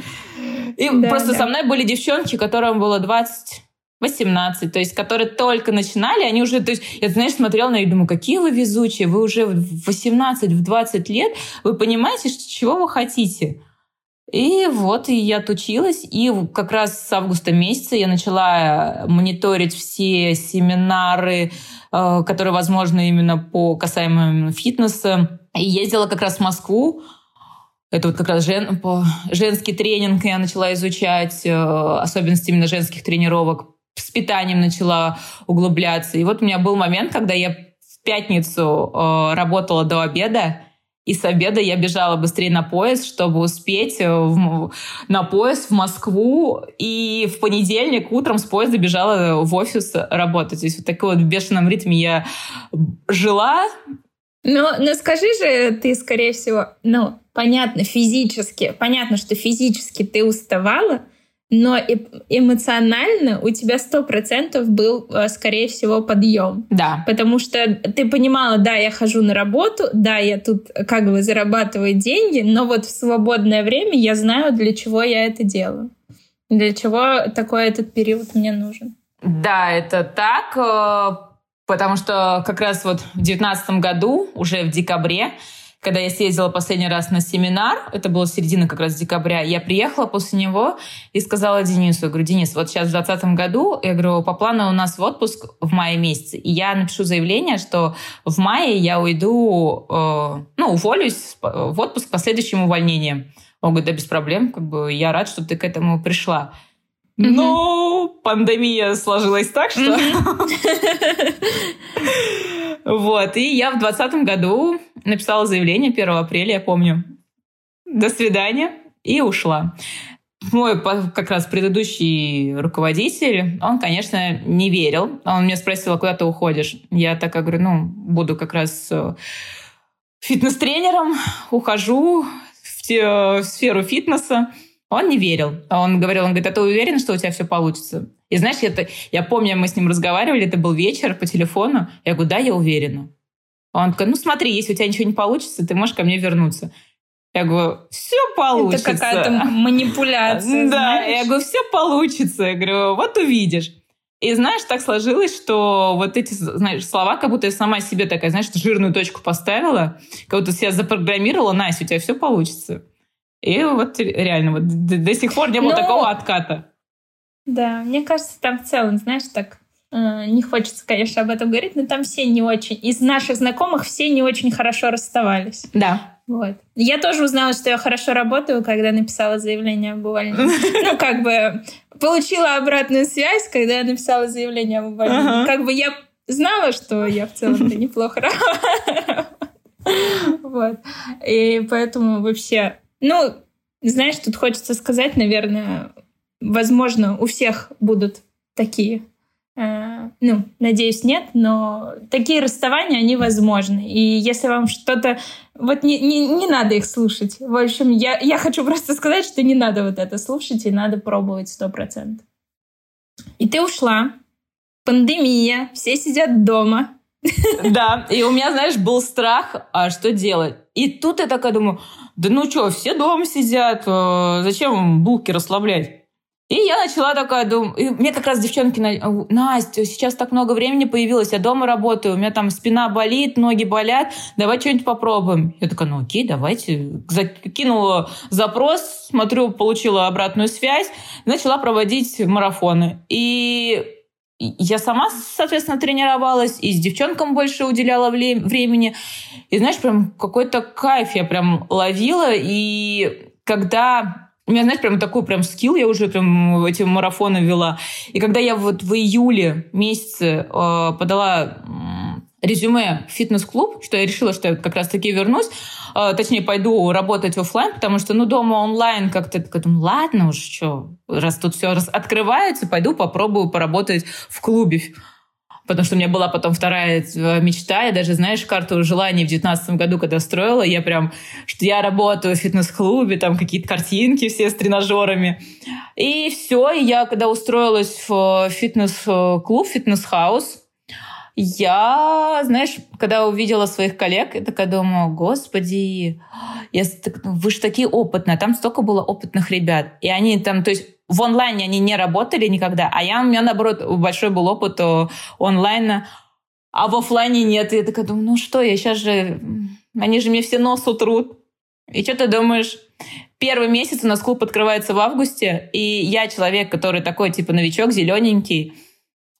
И да, просто да. со мной были девчонки, которым было 20, 18, то есть, которые только начинали, они уже, то есть, я, знаешь, смотрела на них, думаю, какие вы везучие, вы уже в 18, в 20 лет, вы понимаете, чего вы хотите? И вот и я отучилась, и как раз с августа месяца я начала мониторить все семинары, э, которые возможны именно по касаемо фитнеса. И ездила как раз в Москву, это вот как раз жен, женский тренинг я начала изучать, э, особенности именно женских тренировок. С питанием начала углубляться. И вот у меня был момент, когда я в пятницу э, работала до обеда, и с обеда я бежала быстрее на поезд, чтобы успеть э, в, на поезд в Москву. И в понедельник утром с поезда бежала в офис работать. То есть вот такой вот в бешеном ритме я жила. Но, но скажи же, ты, скорее всего, ну, понятно, физически, понятно, что физически ты уставала, но эмоционально у тебя сто процентов был, э, скорее всего, подъем. Да. Потому что ты понимала, да, я хожу на работу, да, я тут как бы зарабатываю деньги, но вот в свободное время я знаю, для чего я это делаю. Для чего такой этот период мне нужен. Да, это так, э, потому что как раз вот в девятнадцатом году, уже в декабре, когда я съездила последний раз на семинар, это было середина как раз декабря, я приехала после него и сказала Денису, я говорю, Денис, вот сейчас в 2020 году, я говорю, по плану у нас в отпуск в мае месяце, и я напишу заявление, что в мае я уйду, э, ну, уволюсь в отпуск по следующим увольнениям. Он говорит, да без проблем, как бы я рад, что ты к этому пришла. Но пандемия сложилась так, что... Вот. И я в 2020 году написала заявление 1 апреля, я помню. До свидания. И ушла. Мой как раз предыдущий руководитель, он, конечно, не верил. Он меня спросил, а куда ты уходишь? Я так говорю, ну, буду как раз э, фитнес-тренером, ухожу в сферу фитнеса. Он не верил. Он говорил, он говорит, а ты уверен, что у тебя все получится? И знаешь, это, я помню, мы с ним разговаривали, это был вечер по телефону. Я говорю, да, я уверена. Он такой, ну смотри, если у тебя ничего не получится, ты можешь ко мне вернуться. Я говорю, все получится. Это какая-то манипуляция. Да, я говорю, все получится. Я говорю, вот увидишь. И знаешь, так сложилось, что вот эти знаешь, слова, как будто я сама себе такая, знаешь, жирную точку поставила, как будто себя запрограммировала, Настя, у тебя все получится. И вот реально, вот до, до сих пор не было Но... такого отката. Да, мне кажется, там в целом, знаешь, так э, не хочется, конечно, об этом говорить, но там все не очень, из наших знакомых все не очень хорошо расставались. Да. Вот. Я тоже узнала, что я хорошо работаю, когда написала заявление об увольнении. Ну, как бы получила обратную связь, когда я написала заявление об увольнении. Как бы я знала, что я в целом-то неплохо работаю. Вот. И поэтому вообще ну, знаешь, тут хочется сказать, наверное, возможно, у всех будут такие. Э, ну, надеюсь, нет, но такие расставания, они возможны. И если вам что-то... Вот не, не, не надо их слушать. В общем, я, я хочу просто сказать, что не надо вот это слушать, и надо пробовать сто процентов. И ты ушла. Пандемия, все сидят дома. Да, и у меня, знаешь, был страх, а что делать? И тут я такая думаю, да ну что, все дома сидят, э, зачем булки расслаблять? И я начала такая думать, мне как раз девчонки, Настя, сейчас так много времени появилось, я дома работаю, у меня там спина болит, ноги болят, давай что-нибудь попробуем. Я такая, ну окей, давайте. Закинула запрос, смотрю, получила обратную связь, начала проводить марафоны. И я сама, соответственно, тренировалась, и с девчонкам больше уделяла времени. И знаешь, прям какой-то кайф я прям ловила. И когда у меня, знаешь, прям такой прям скилл, я уже прям эти марафоны вела. И когда я вот в июле месяце э, подала резюме в фитнес-клуб, что я решила, что я как раз-таки вернусь, э, точнее, пойду работать офлайн, потому что, ну, дома онлайн как-то, думаю, ладно уж, что, раз тут все открывается, пойду попробую поработать в клубе. Потому что у меня была потом вторая э, мечта. Я даже, знаешь, карту желаний в девятнадцатом году, когда строила, я прям, что я работаю в фитнес-клубе, там какие-то картинки все с тренажерами. И все, и я когда устроилась в фитнес-клуб, Fitness House, я, знаешь, когда увидела своих коллег, я такая думаю, господи, я, вы же такие опытные, там столько было опытных ребят. И они там, то есть в онлайне они не работали никогда, а я, у меня, наоборот, большой был опыт онлайна, а в офлайне нет. И я такая думаю, ну что, я сейчас же... Они же мне все нос утрут. И что ты думаешь? Первый месяц у нас клуб открывается в августе, и я человек, который такой, типа, новичок, зелененький,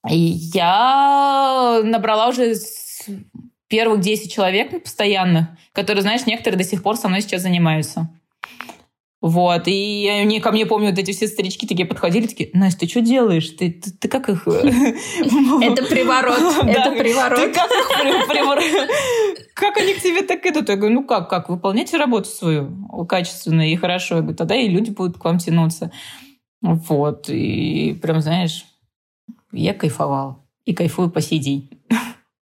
я набрала уже первых 10 человек постоянно, которые, знаешь, некоторые до сих пор со мной сейчас занимаются. Вот, и они ко мне, помню, вот эти все старички такие подходили, такие, Настя, ты что делаешь? Ты, ты, ты как их... Это приворот, это приворот. Ты как их приворот? Как они к тебе так идут? Я говорю, ну как, как, выполняйте работу свою качественно и хорошо. Я говорю, тогда и люди будут к вам тянуться. Вот, и прям, знаешь, я кайфовала. И кайфую по сей день.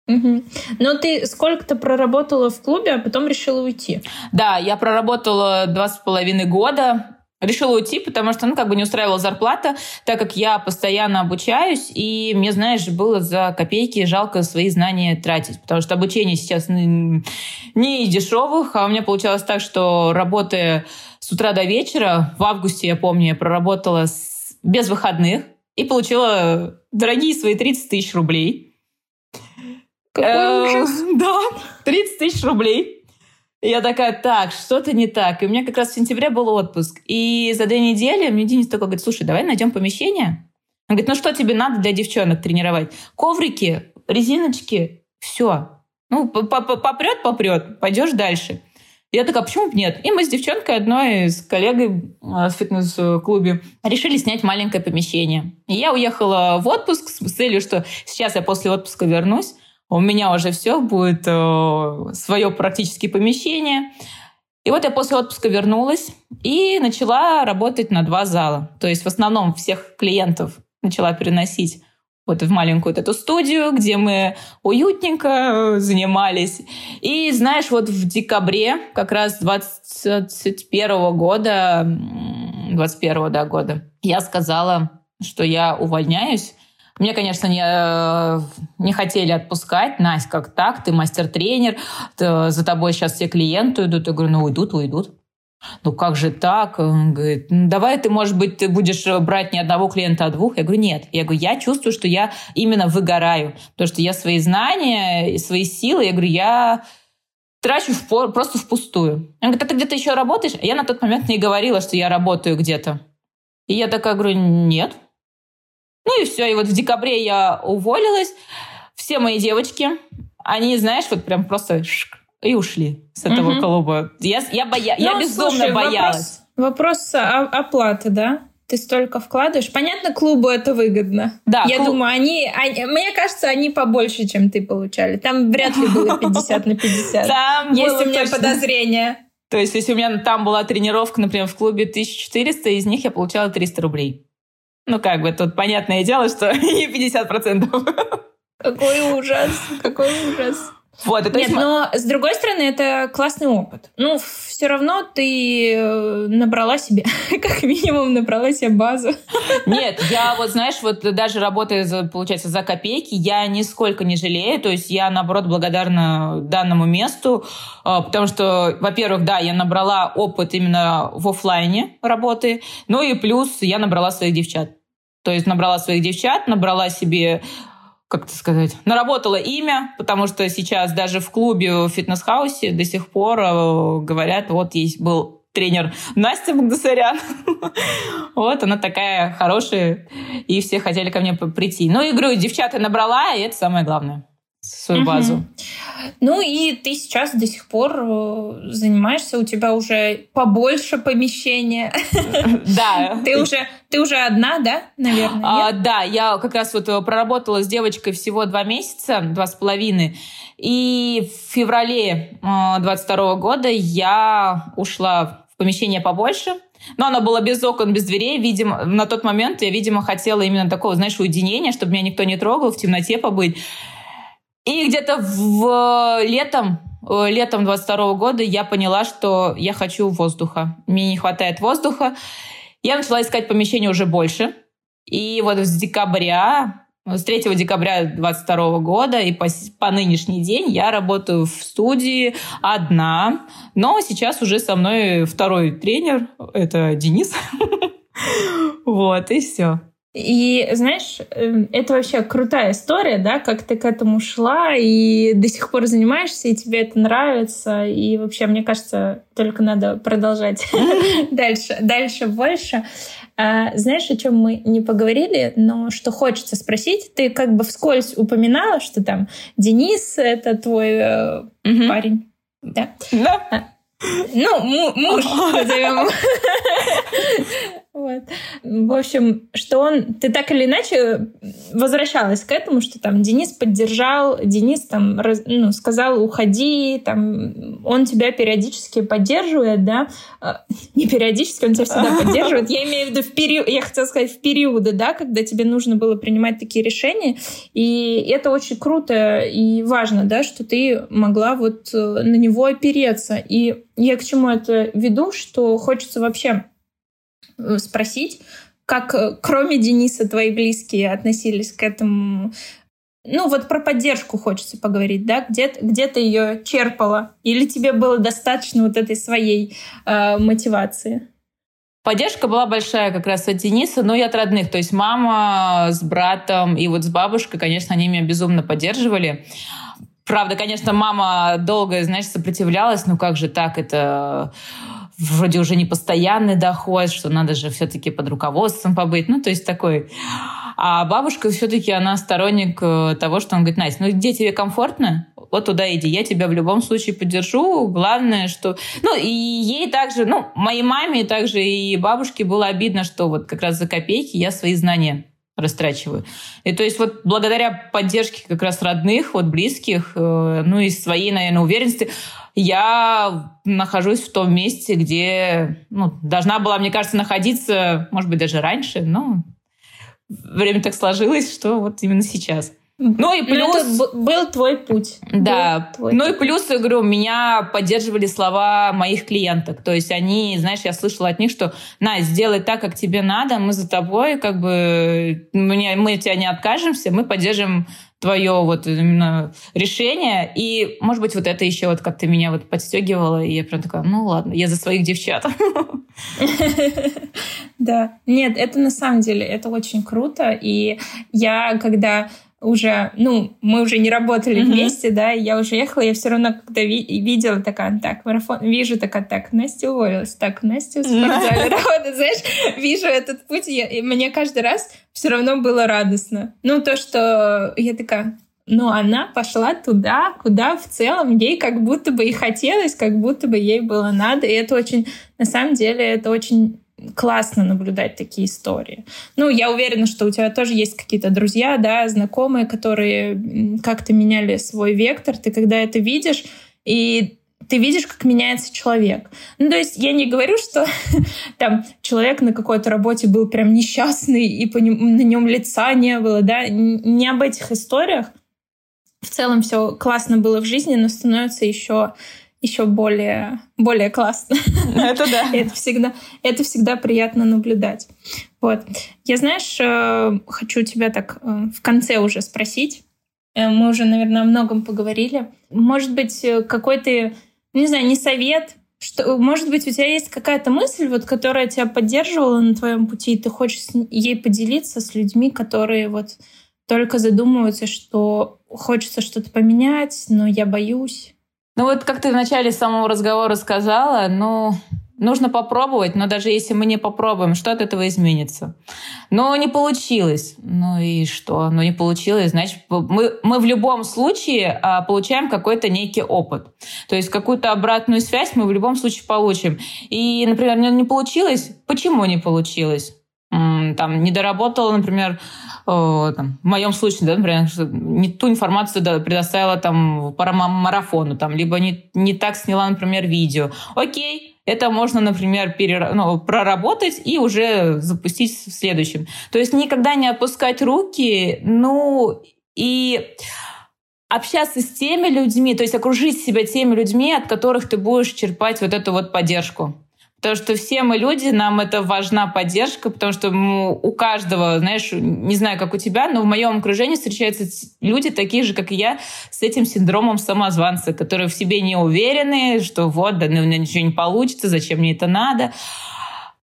Угу. Но ты сколько-то проработала в клубе, а потом решила уйти? Да, я проработала два с половиной года. Решила уйти, потому что, ну, как бы не устраивала зарплата, так как я постоянно обучаюсь, и мне, знаешь, было за копейки жалко свои знания тратить, потому что обучение сейчас не из дешевых, а у меня получалось так, что работая с утра до вечера, в августе, я помню, я проработала с... без выходных и получила дорогие свои 30 тысяч рублей. Какой э, ужас. Да, 30 тысяч рублей. И я такая, так, что-то не так. И у меня как раз в сентябре был отпуск. И за две недели мне Денис такой говорит, слушай, давай найдем помещение. Он говорит, ну что тебе надо для девчонок тренировать? Коврики, резиночки, все. Ну, попрет, попрет, пойдешь дальше. Я такая, почему нет? И мы с девчонкой одной, с коллегой в фитнес-клубе решили снять маленькое помещение. И я уехала в отпуск с целью, что сейчас я после отпуска вернусь у меня уже все будет э, свое практически помещение. И вот я после отпуска вернулась и начала работать на два зала. То есть в основном всех клиентов начала переносить вот в маленькую вот эту студию, где мы уютненько э, занимались. И знаешь, вот в декабре как раз 21 года, 21 да, года, я сказала, что я увольняюсь, мне, конечно, не, э, не хотели отпускать. Настя, как так? Ты мастер-тренер, за тобой сейчас все клиенты идут. Я говорю, ну уйдут, уйдут. Ну как же так? Он говорит, ну давай ты, может быть, ты будешь брать не одного клиента, а двух. Я говорю, нет. Я говорю, я чувствую, что я именно выгораю. Потому что я свои знания, свои силы, я говорю, я трачу в, просто впустую. Он говорит, а ты где-то еще работаешь? Я на тот момент не говорила, что я работаю где-то. И я такая говорю, нет, ну и все. И вот в декабре я уволилась. Все мои девочки, они, знаешь, вот прям просто и ушли с этого угу. клуба. Я, я, боя... ну, я безумно слушай, боялась. Вопрос, вопрос оплаты, да? Ты столько вкладываешь. Понятно, клубу это выгодно. Да, Я клуб... думаю, они, они, мне кажется, они побольше, чем ты получали. Там вряд ли было 50 на 50. Там Есть у меня подозрение. То есть, если у меня там была тренировка, например, в клубе 1400, из них я получала 300 рублей. Ну, как бы тут понятное дело, что не 50%. Какой ужас, какой ужас. Вот, это Нет, но с другой стороны, это классный опыт. Ну, все равно ты э, набрала себе, как минимум, набрала себе базу. Нет, я вот, знаешь, вот даже работая, за, получается, за копейки, я нисколько не жалею. То есть я, наоборот, благодарна данному месту, э, потому что, во-первых, да, я набрала опыт именно в офлайне работы, ну и плюс я набрала своих девчат. То есть набрала своих девчат, набрала себе как это сказать, наработала имя, потому что сейчас даже в клубе, в фитнес-хаусе до сих пор э, говорят, вот есть был тренер Настя Багдасарян. вот, она такая хорошая, и все хотели ко мне прийти. Ну, и говорю, девчата набрала, и это самое главное свою базу. Ну и ты сейчас до сих пор э, занимаешься, у тебя уже побольше помещения. Да. Ты уже, ты уже одна, да, наверное? А, да, я как раз вот э, проработала с девочкой всего два месяца, два с половиной. И в феврале 22 э, года я ушла в помещение побольше, но оно было без окон, без дверей. Видимо, на тот момент я, видимо, хотела именно такого, знаешь, уединения, чтобы меня никто не трогал, в темноте побыть. И где-то в летом, э, летом 22 года я поняла, что я хочу воздуха. Мне не хватает воздуха. Я начала искать помещение уже больше. И вот с декабря с 3 декабря 2022 года и по, по нынешний день я работаю в студии одна, но сейчас уже со мной второй тренер, это Денис. Вот, и все. И знаешь, эм, это вообще крутая история, да, как ты к этому шла и до сих пор занимаешься, и тебе это нравится. И вообще, мне кажется, только надо продолжать дальше, дальше больше. А, знаешь, о чем мы не поговорили, но что хочется спросить? Ты как бы вскользь упоминала, что там Денис — это твой э, парень. Да. А, ну, муж, назовем Вот. В общем, что он... Ты так или иначе возвращалась к этому, что там Денис поддержал, Денис там раз, ну, сказал «уходи», там он тебя периодически поддерживает, да? А, не периодически, он тебя всегда поддерживает. Я имею в виду в период, я хотела сказать в периоды, да, когда тебе нужно было принимать такие решения. И это очень круто и важно, да, что ты могла вот э, на него опереться. И я к чему это веду, что хочется вообще спросить, как э, кроме Дениса твои близкие относились к этому ну вот про поддержку хочется поговорить, да, где, где ты ее черпала, или тебе было достаточно вот этой своей э, мотивации? Поддержка была большая как раз от Дениса, но и от родных. То есть мама с братом и вот с бабушкой, конечно, они меня безумно поддерживали. Правда, конечно, мама долго, знаешь, сопротивлялась. Ну как же так, это вроде уже не постоянный доход, что надо же все-таки под руководством побыть. Ну, то есть такой. А бабушка все-таки, она сторонник э, того, что он говорит, Настя, ну где тебе комфортно, вот туда иди, я тебя в любом случае поддержу. Главное, что... Ну, и ей также, ну, моей маме также и бабушке было обидно, что вот как раз за копейки я свои знания растрачиваю. И то есть вот благодаря поддержке как раз родных, вот близких, э, ну и своей, наверное, уверенности, я нахожусь в том месте, где ну, должна была, мне кажется, находиться, может быть, даже раньше, но время так сложилось, что вот именно сейчас. Ну и плюс... это был твой путь. Да. Твой ну путь. и плюс, я говорю, меня поддерживали слова моих клиенток. То есть они, знаешь, я слышала от них, что на, сделай так, как тебе надо, мы за тобой, как бы мы, мы тебя не откажемся, мы поддержим твое вот именно решение. И, может быть, вот это еще вот как-то меня вот подстегивало, и я прям такая, ну ладно, я за своих девчат. Да. Нет, это на самом деле, это очень круто. И я, когда уже, ну, мы уже не работали mm-hmm. вместе, да, я уже ехала, я все равно, когда ви- видела, такая, так, марафон, вижу, такая, так, Настя уволилась, так, Настя в спортзале работает, знаешь, вижу этот путь, я, и мне каждый раз все равно было радостно. Ну, то, что я такая, но она пошла туда, куда в целом ей как будто бы и хотелось, как будто бы ей было надо, и это очень, на самом деле, это очень классно наблюдать такие истории. Ну, я уверена, что у тебя тоже есть какие-то друзья, да, знакомые, которые как-то меняли свой вектор. Ты когда это видишь, и ты видишь, как меняется человек. Ну, то есть я не говорю, что там человек на какой-то работе был прям несчастный, и по нем, на нем лица не было, да, не об этих историях. В целом все классно было в жизни, но становится еще еще более, более классно. Это да. это, всегда, это всегда приятно наблюдать. Вот. Я, знаешь, э, хочу тебя так э, в конце уже спросить. Э, мы уже, наверное, о многом поговорили. Может быть, какой-то, не знаю, не совет, что, может быть, у тебя есть какая-то мысль, вот, которая тебя поддерживала на твоем пути, и ты хочешь ей поделиться с людьми, которые вот только задумываются, что хочется что-то поменять, но я боюсь. Ну вот как ты в начале самого разговора сказала, ну, нужно попробовать, но даже если мы не попробуем, что от этого изменится? Но не получилось. Ну и что? Ну не получилось, значит, мы, мы в любом случае а, получаем какой-то некий опыт. То есть какую-то обратную связь мы в любом случае получим. И, например, не, не получилось. Почему не получилось? Там не доработала, например, там, в моем случае, да, например, не ту информацию предоставила там по марафону, там, либо не, не так сняла, например, видео. Окей, это можно, например, перер... ну, проработать и уже запустить в следующем. То есть никогда не опускать руки, ну и общаться с теми людьми, то есть окружить себя теми людьми, от которых ты будешь черпать вот эту вот поддержку. Потому что все мы люди, нам это важна поддержка, потому что у каждого, знаешь, не знаю, как у тебя, но в моем окружении встречаются люди такие же, как и я, с этим синдромом самозванца, которые в себе не уверены, что вот, да, ну, ничего не получится, зачем мне это надо.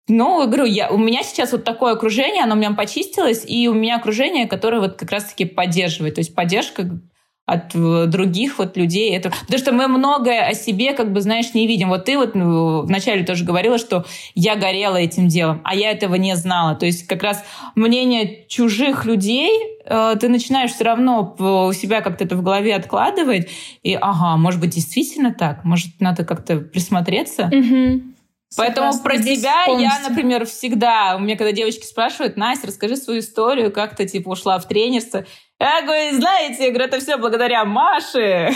Ну, говорю, я, у меня сейчас вот такое окружение, оно у меня почистилось, и у меня окружение, которое вот как раз-таки поддерживает. То есть поддержка от э, других вот людей. Это... Потому что мы многое о себе, как бы, знаешь, не видим. Вот ты вот ну, вначале тоже говорила, что я горела этим делом, а я этого не знала. То есть как раз мнение чужих людей э, ты начинаешь все равно у себя как-то это в голове откладывать. И, ага, может быть, действительно так? Может, надо как-то присмотреться? Угу. Поэтому Согласна. про тебя полностью. я, например, всегда... У меня когда девочки спрашивают, Настя, расскажи свою историю, как ты, типа, ушла в тренерство. Я говорю, знаете, я говорю, это все благодаря Маше.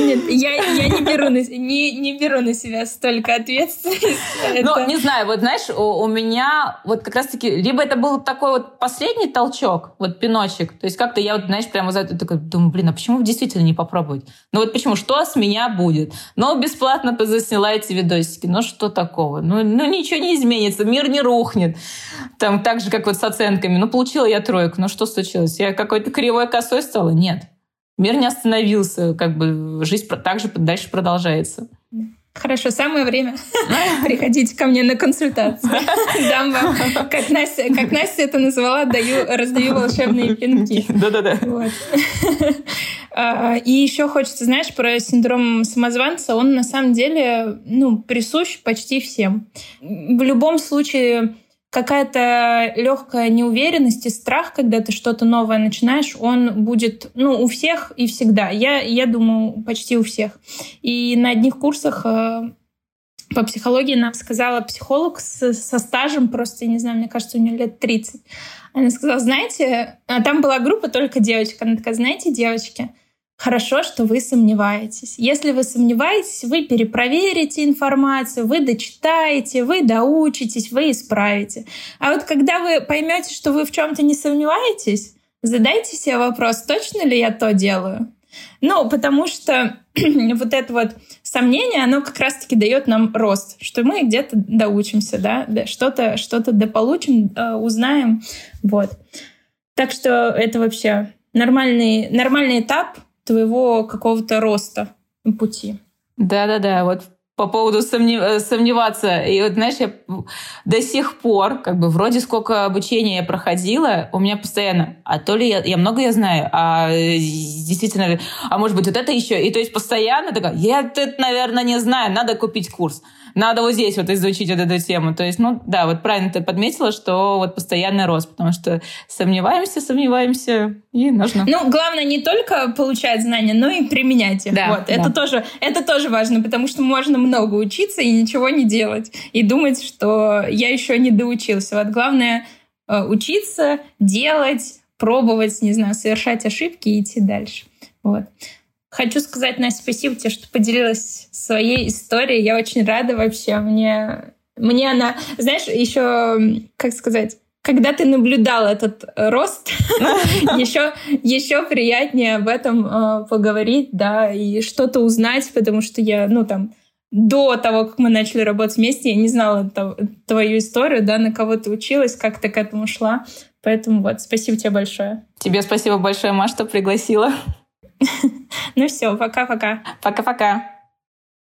Нет, я, я не, беру на, не, не беру на себя столько ответственности. Ну, не знаю, вот знаешь, у, у меня вот как раз-таки, либо это был такой вот последний толчок, вот пиночек, то есть как-то я вот, знаешь, прямо за это такой думаю, блин, а почему действительно не попробовать? Ну вот почему, что с меня будет? Ну, бесплатно засняла эти видосики, ну что такого? Ну, ну ничего не изменится, мир не рухнет. Там так же, как вот с оценками. Ну, получила я тройку, ну что случилось? Я какой-то кривой косой стала? Нет. Мир не остановился, как бы жизнь также дальше продолжается. Хорошо, самое время приходить ко мне на консультацию. Дам вам, как Настя, как Настя это назвала, даю, раздаю волшебные пинки. Да-да-да. Вот. А, и еще хочется, знаешь, про синдром самозванца. Он на самом деле ну, присущ почти всем. В любом случае какая-то легкая неуверенность и страх, когда ты что-то новое начинаешь, он будет, ну, у всех и всегда. Я, я думаю, почти у всех. И на одних курсах э, по психологии нам сказала психолог с, со стажем, просто, не знаю, мне кажется, у нее лет 30. Она сказала, знаете, а там была группа только девочек. Она такая, знаете, девочки, Хорошо, что вы сомневаетесь. Если вы сомневаетесь, вы перепроверите информацию, вы дочитаете, вы доучитесь, вы исправите. А вот когда вы поймете, что вы в чем-то не сомневаетесь, задайте себе вопрос, точно ли я то делаю? Ну, потому что вот это вот сомнение, оно как раз-таки дает нам рост, что мы где-то доучимся, да, что-то что дополучим, э, узнаем, вот. Так что это вообще нормальный, нормальный этап — твоего какого-то роста пути. Да-да-да, вот по поводу. Э, сомневаться. И вот, знаешь, я до сих пор, как бы, вроде сколько обучения я проходила, у меня постоянно, а то ли я, я много я знаю, а действительно, а может быть, вот это еще. И то есть постоянно такая, я это, наверное, не знаю, надо купить курс надо вот здесь вот изучить вот эту тему. То есть, ну да, вот правильно ты подметила, что вот постоянный рост, потому что сомневаемся, сомневаемся, и нужно. Ну, главное не только получать знания, но и применять их. Да, вот. да. Это, тоже, это тоже важно, потому что можно много учиться и ничего не делать. И думать, что я еще не доучился. Вот главное э, учиться, делать, пробовать, не знаю, совершать ошибки и идти дальше. Вот. Хочу сказать, Настя, спасибо тебе, что поделилась своей историей. Я очень рада вообще. Мне, мне она, знаешь, еще, как сказать, когда ты наблюдал этот рост, еще, еще приятнее об этом э, поговорить, да, и что-то узнать, потому что я, ну, там, до того, как мы начали работать вместе, я не знала твою историю, да, на кого ты училась, как ты к этому шла. Поэтому вот, спасибо тебе большое. Тебе спасибо большое, Маш, что пригласила. Ну все, пока-пока. Пока-пока.